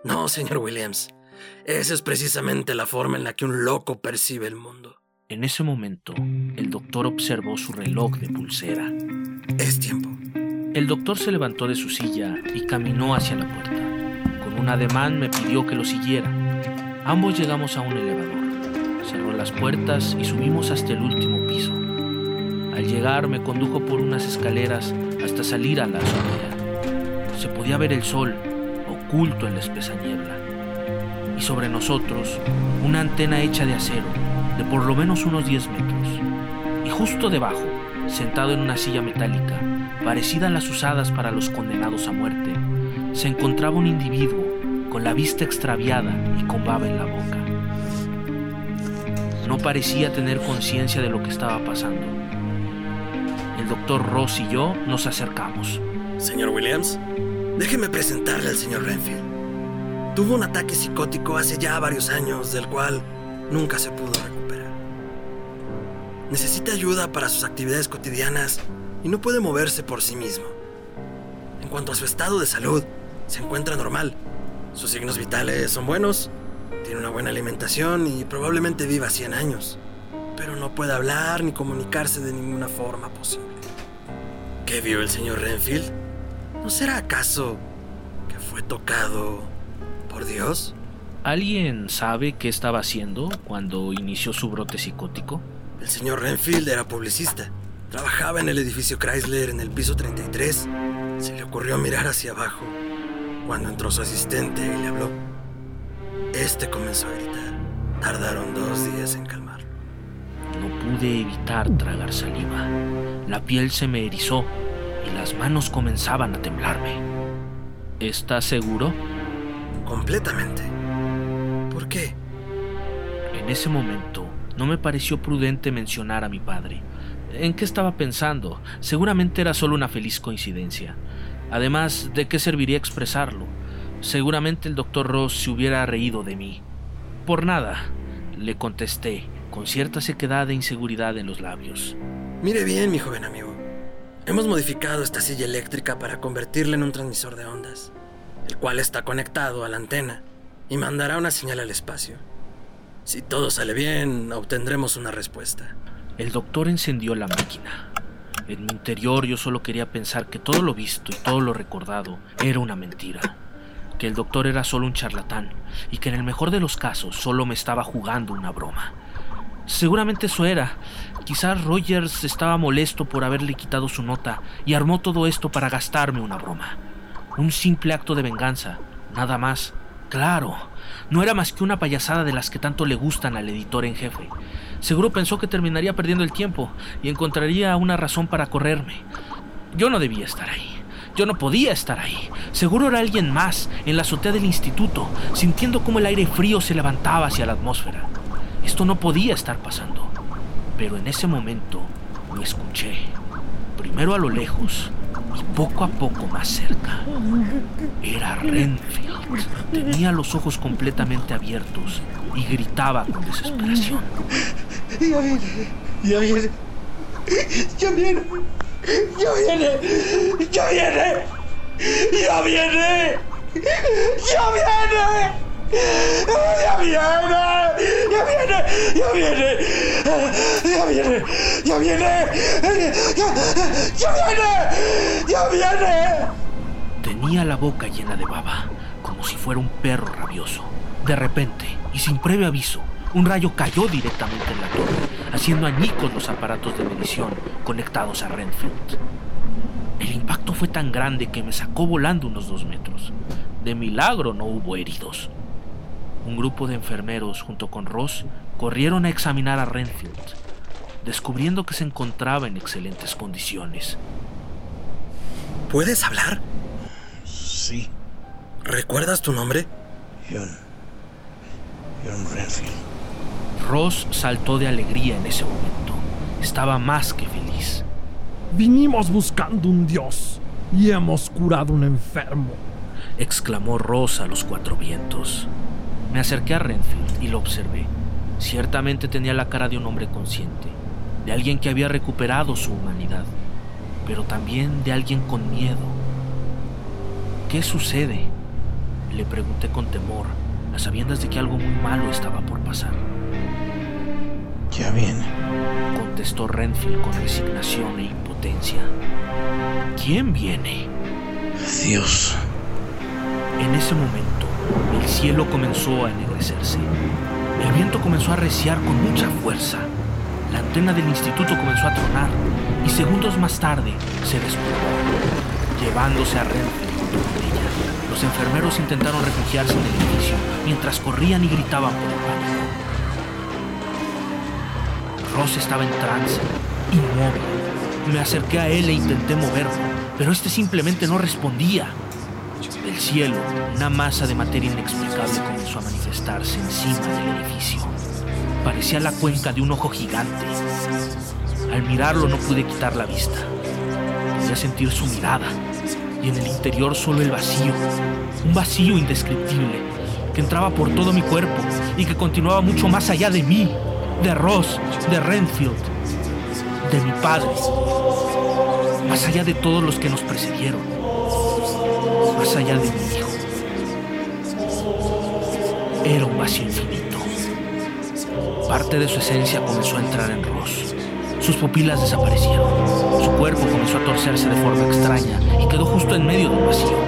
No, señor Williams. Esa es precisamente la forma en la que un loco percibe el mundo. En ese momento, el doctor observó su reloj de pulsera. Es tiempo. El doctor se levantó de su silla y caminó hacia la puerta. Con un ademán me pidió que lo siguiera. Ambos llegamos a un elevador. Cerró las puertas y subimos hasta el último piso. Al llegar me condujo por unas escaleras hasta salir a la azotea. Se podía ver el sol oculto en la espesa niebla. Y sobre nosotros una antena hecha de acero de por lo menos unos 10 metros. Y justo debajo, sentado en una silla metálica, parecida a las usadas para los condenados a muerte, se encontraba un individuo con la vista extraviada y con baba en la boca. No parecía tener conciencia de lo que estaba pasando. El doctor Ross y yo nos acercamos. Señor Williams, déjeme presentarle al señor Renfield. Tuvo un ataque psicótico hace ya varios años, del cual nunca se pudo recuperar. Necesita ayuda para sus actividades cotidianas y no puede moverse por sí mismo. En cuanto a su estado de salud, se encuentra normal. Sus signos vitales son buenos, tiene una buena alimentación y probablemente viva 100 años, pero no puede hablar ni comunicarse de ninguna forma posible. ¿Qué vio el señor Renfield? ¿No será acaso que fue tocado por Dios? ¿Alguien sabe qué estaba haciendo cuando inició su brote psicótico? El señor Renfield era publicista. Trabajaba en el edificio Chrysler en el piso 33. Se le ocurrió mirar hacia abajo cuando entró su asistente y le habló. Este comenzó a gritar. Tardaron dos días en calmarlo. No pude evitar tragar saliva. La piel se me erizó y las manos comenzaban a temblarme. ¿Estás seguro? Completamente. ¿Por qué? En ese momento no me pareció prudente mencionar a mi padre. ¿En qué estaba pensando? Seguramente era solo una feliz coincidencia. Además, ¿de qué serviría expresarlo? Seguramente el doctor Ross se hubiera reído de mí. Por nada, le contesté, con cierta sequedad e inseguridad en los labios. Mire bien, mi joven amigo. Hemos modificado esta silla eléctrica para convertirla en un transmisor de ondas, el cual está conectado a la antena y mandará una señal al espacio. Si todo sale bien, obtendremos una respuesta. El doctor encendió la máquina. En mi interior yo solo quería pensar que todo lo visto y todo lo recordado era una mentira. Que el doctor era solo un charlatán y que en el mejor de los casos solo me estaba jugando una broma. Seguramente eso era. Quizás Rogers estaba molesto por haberle quitado su nota y armó todo esto para gastarme una broma. Un simple acto de venganza, nada más. Claro, no era más que una payasada de las que tanto le gustan al editor en jefe. Seguro pensó que terminaría perdiendo el tiempo y encontraría una razón para correrme. Yo no debía estar ahí. Yo no podía estar ahí. Seguro era alguien más en la azotea del instituto, sintiendo cómo el aire frío se levantaba hacia la atmósfera. Esto no podía estar pasando. Pero en ese momento lo escuché. Primero a lo lejos y poco a poco más cerca. Era Renfield. Tenía los ojos completamente abiertos y gritaba con desesperación. Ya viene, ya viene, ya viene, ya viene, ya viene, ya viene, ya viene. ¡Ya viene! ¡Ya viene! ¡Ya viene! ¡Ya viene! ¡Ya viene! ¡Ya viene! ¡Ya viene! Tenía la boca llena de baba, como si fuera un perro rabioso. De repente, y sin previo aviso, un rayo cayó directamente en la torre, haciendo añicos los aparatos de medición conectados a Renfield. El impacto fue tan grande que me sacó volando unos dos metros. De milagro no hubo heridos. Un grupo de enfermeros junto con Ross corrieron a examinar a Renfield, descubriendo que se encontraba en excelentes condiciones. ¿Puedes hablar? Sí, ¿Recuerdas tu nombre? John. John Renfield. Ross saltó de alegría en ese momento. Estaba más que feliz. Vinimos buscando un dios y hemos curado un enfermo. exclamó Ross a los cuatro vientos. Me acerqué a Renfield y lo observé. Ciertamente tenía la cara de un hombre consciente, de alguien que había recuperado su humanidad. pero también de alguien con miedo. ¿Qué sucede? Le pregunté con temor, a sabiendas de que algo muy malo estaba por pasar. Ya viene. Contestó Renfield con resignación e impotencia. ¿Quién viene? Dios. En ese momento, el cielo comenzó a ennegrecerse. El viento comenzó a reciar con mucha fuerza. La antena del instituto comenzó a tronar y segundos más tarde se desplomó, llevándose a Renfield con ella. Los enfermeros intentaron refugiarse en el edificio mientras corrían y gritaban por el pánico. Ross estaba en trance, inmóvil. Me acerqué a él e intenté moverlo, pero este simplemente no respondía. Del cielo, una masa de materia inexplicable comenzó a manifestarse encima del edificio. Parecía la cuenca de un ojo gigante. Al mirarlo no pude quitar la vista. Podía sentir su mirada y en el interior solo el vacío. Un vacío indescriptible que entraba por todo mi cuerpo y que continuaba mucho más allá de mí, de Ross, de Renfield, de mi padre. Más allá de todos los que nos precedieron. Más allá de mi hijo. Era un vacío infinito. Parte de su esencia comenzó a entrar en Ross. Sus pupilas desaparecieron. Su cuerpo comenzó a torcerse de forma extraña y quedó justo en medio del vacío.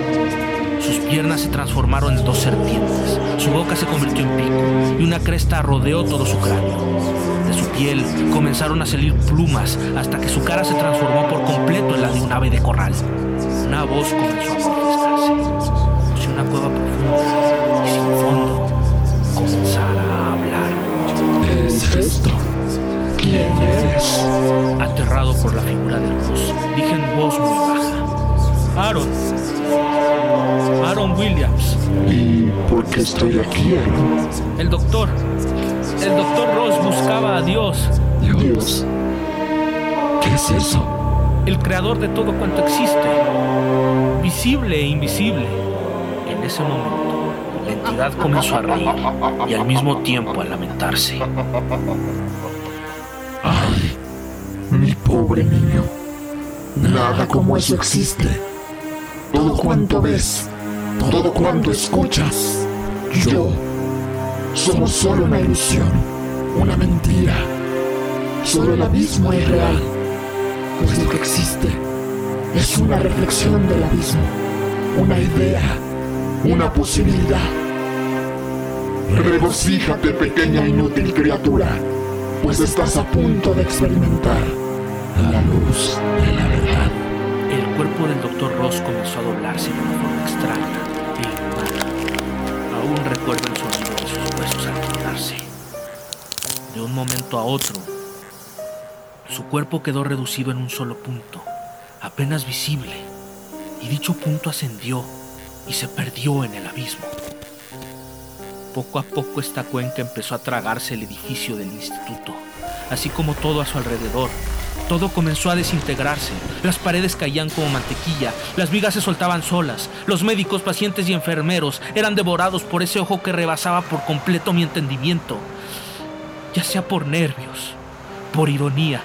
Sus piernas se transformaron en dos serpientes. Su boca se convirtió en pico y una cresta rodeó todo su cráneo. De su piel comenzaron a salir plumas hasta que su cara se transformó por completo en la de un ave de corral. Una voz comenzó a Aterrado por la figura de Ross, dije en voz muy baja. Aaron. Aaron Williams. ¿Y por qué estoy aquí, Aaron? El doctor. El doctor Ross buscaba a Dios, Dios. ¿Qué es eso? el creador de todo cuanto existe, visible e invisible. En ese momento, la entidad comenzó a reír y al mismo tiempo a lamentarse. Niño. Nada como eso existe. Todo cuanto ves, todo cuanto escuchas, yo, somos solo una ilusión, una mentira. Solo el abismo es real, pues lo que existe es una reflexión del abismo, una idea, una posibilidad. Regocíjate, pequeña inútil criatura, pues estás a punto de experimentar la luz de la verdad. El cuerpo del doctor Ross comenzó a doblarse de una forma extraña e inhumana. Aún recuerdo el sonido de sus huesos al doblarse. De un momento a otro, su cuerpo quedó reducido en un solo punto, apenas visible, y dicho punto ascendió y se perdió en el abismo. Poco a poco esta cuenca empezó a tragarse el edificio del instituto, así como todo a su alrededor. Todo comenzó a desintegrarse, las paredes caían como mantequilla, las vigas se soltaban solas, los médicos, pacientes y enfermeros eran devorados por ese ojo que rebasaba por completo mi entendimiento, ya sea por nervios, por ironía,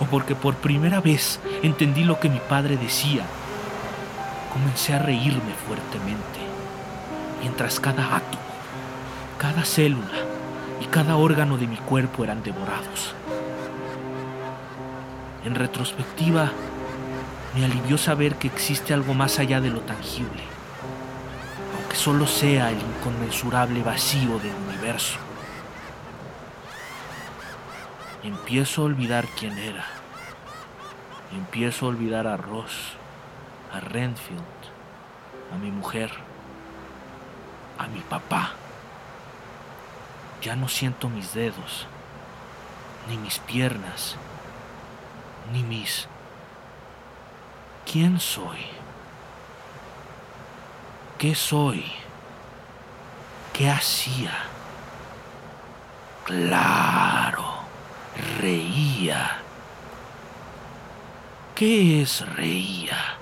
o porque por primera vez entendí lo que mi padre decía. Comencé a reírme fuertemente, mientras cada átomo, cada célula y cada órgano de mi cuerpo eran devorados. En retrospectiva, me alivió saber que existe algo más allá de lo tangible, aunque solo sea el inconmensurable vacío del universo. Empiezo a olvidar quién era. Empiezo a olvidar a Ross, a Renfield, a mi mujer, a mi papá. Ya no siento mis dedos, ni mis piernas, ni mis... ¿Quién soy? ¿Qué soy? ¿Qué hacía? Claro, reía. ¿Qué es reía?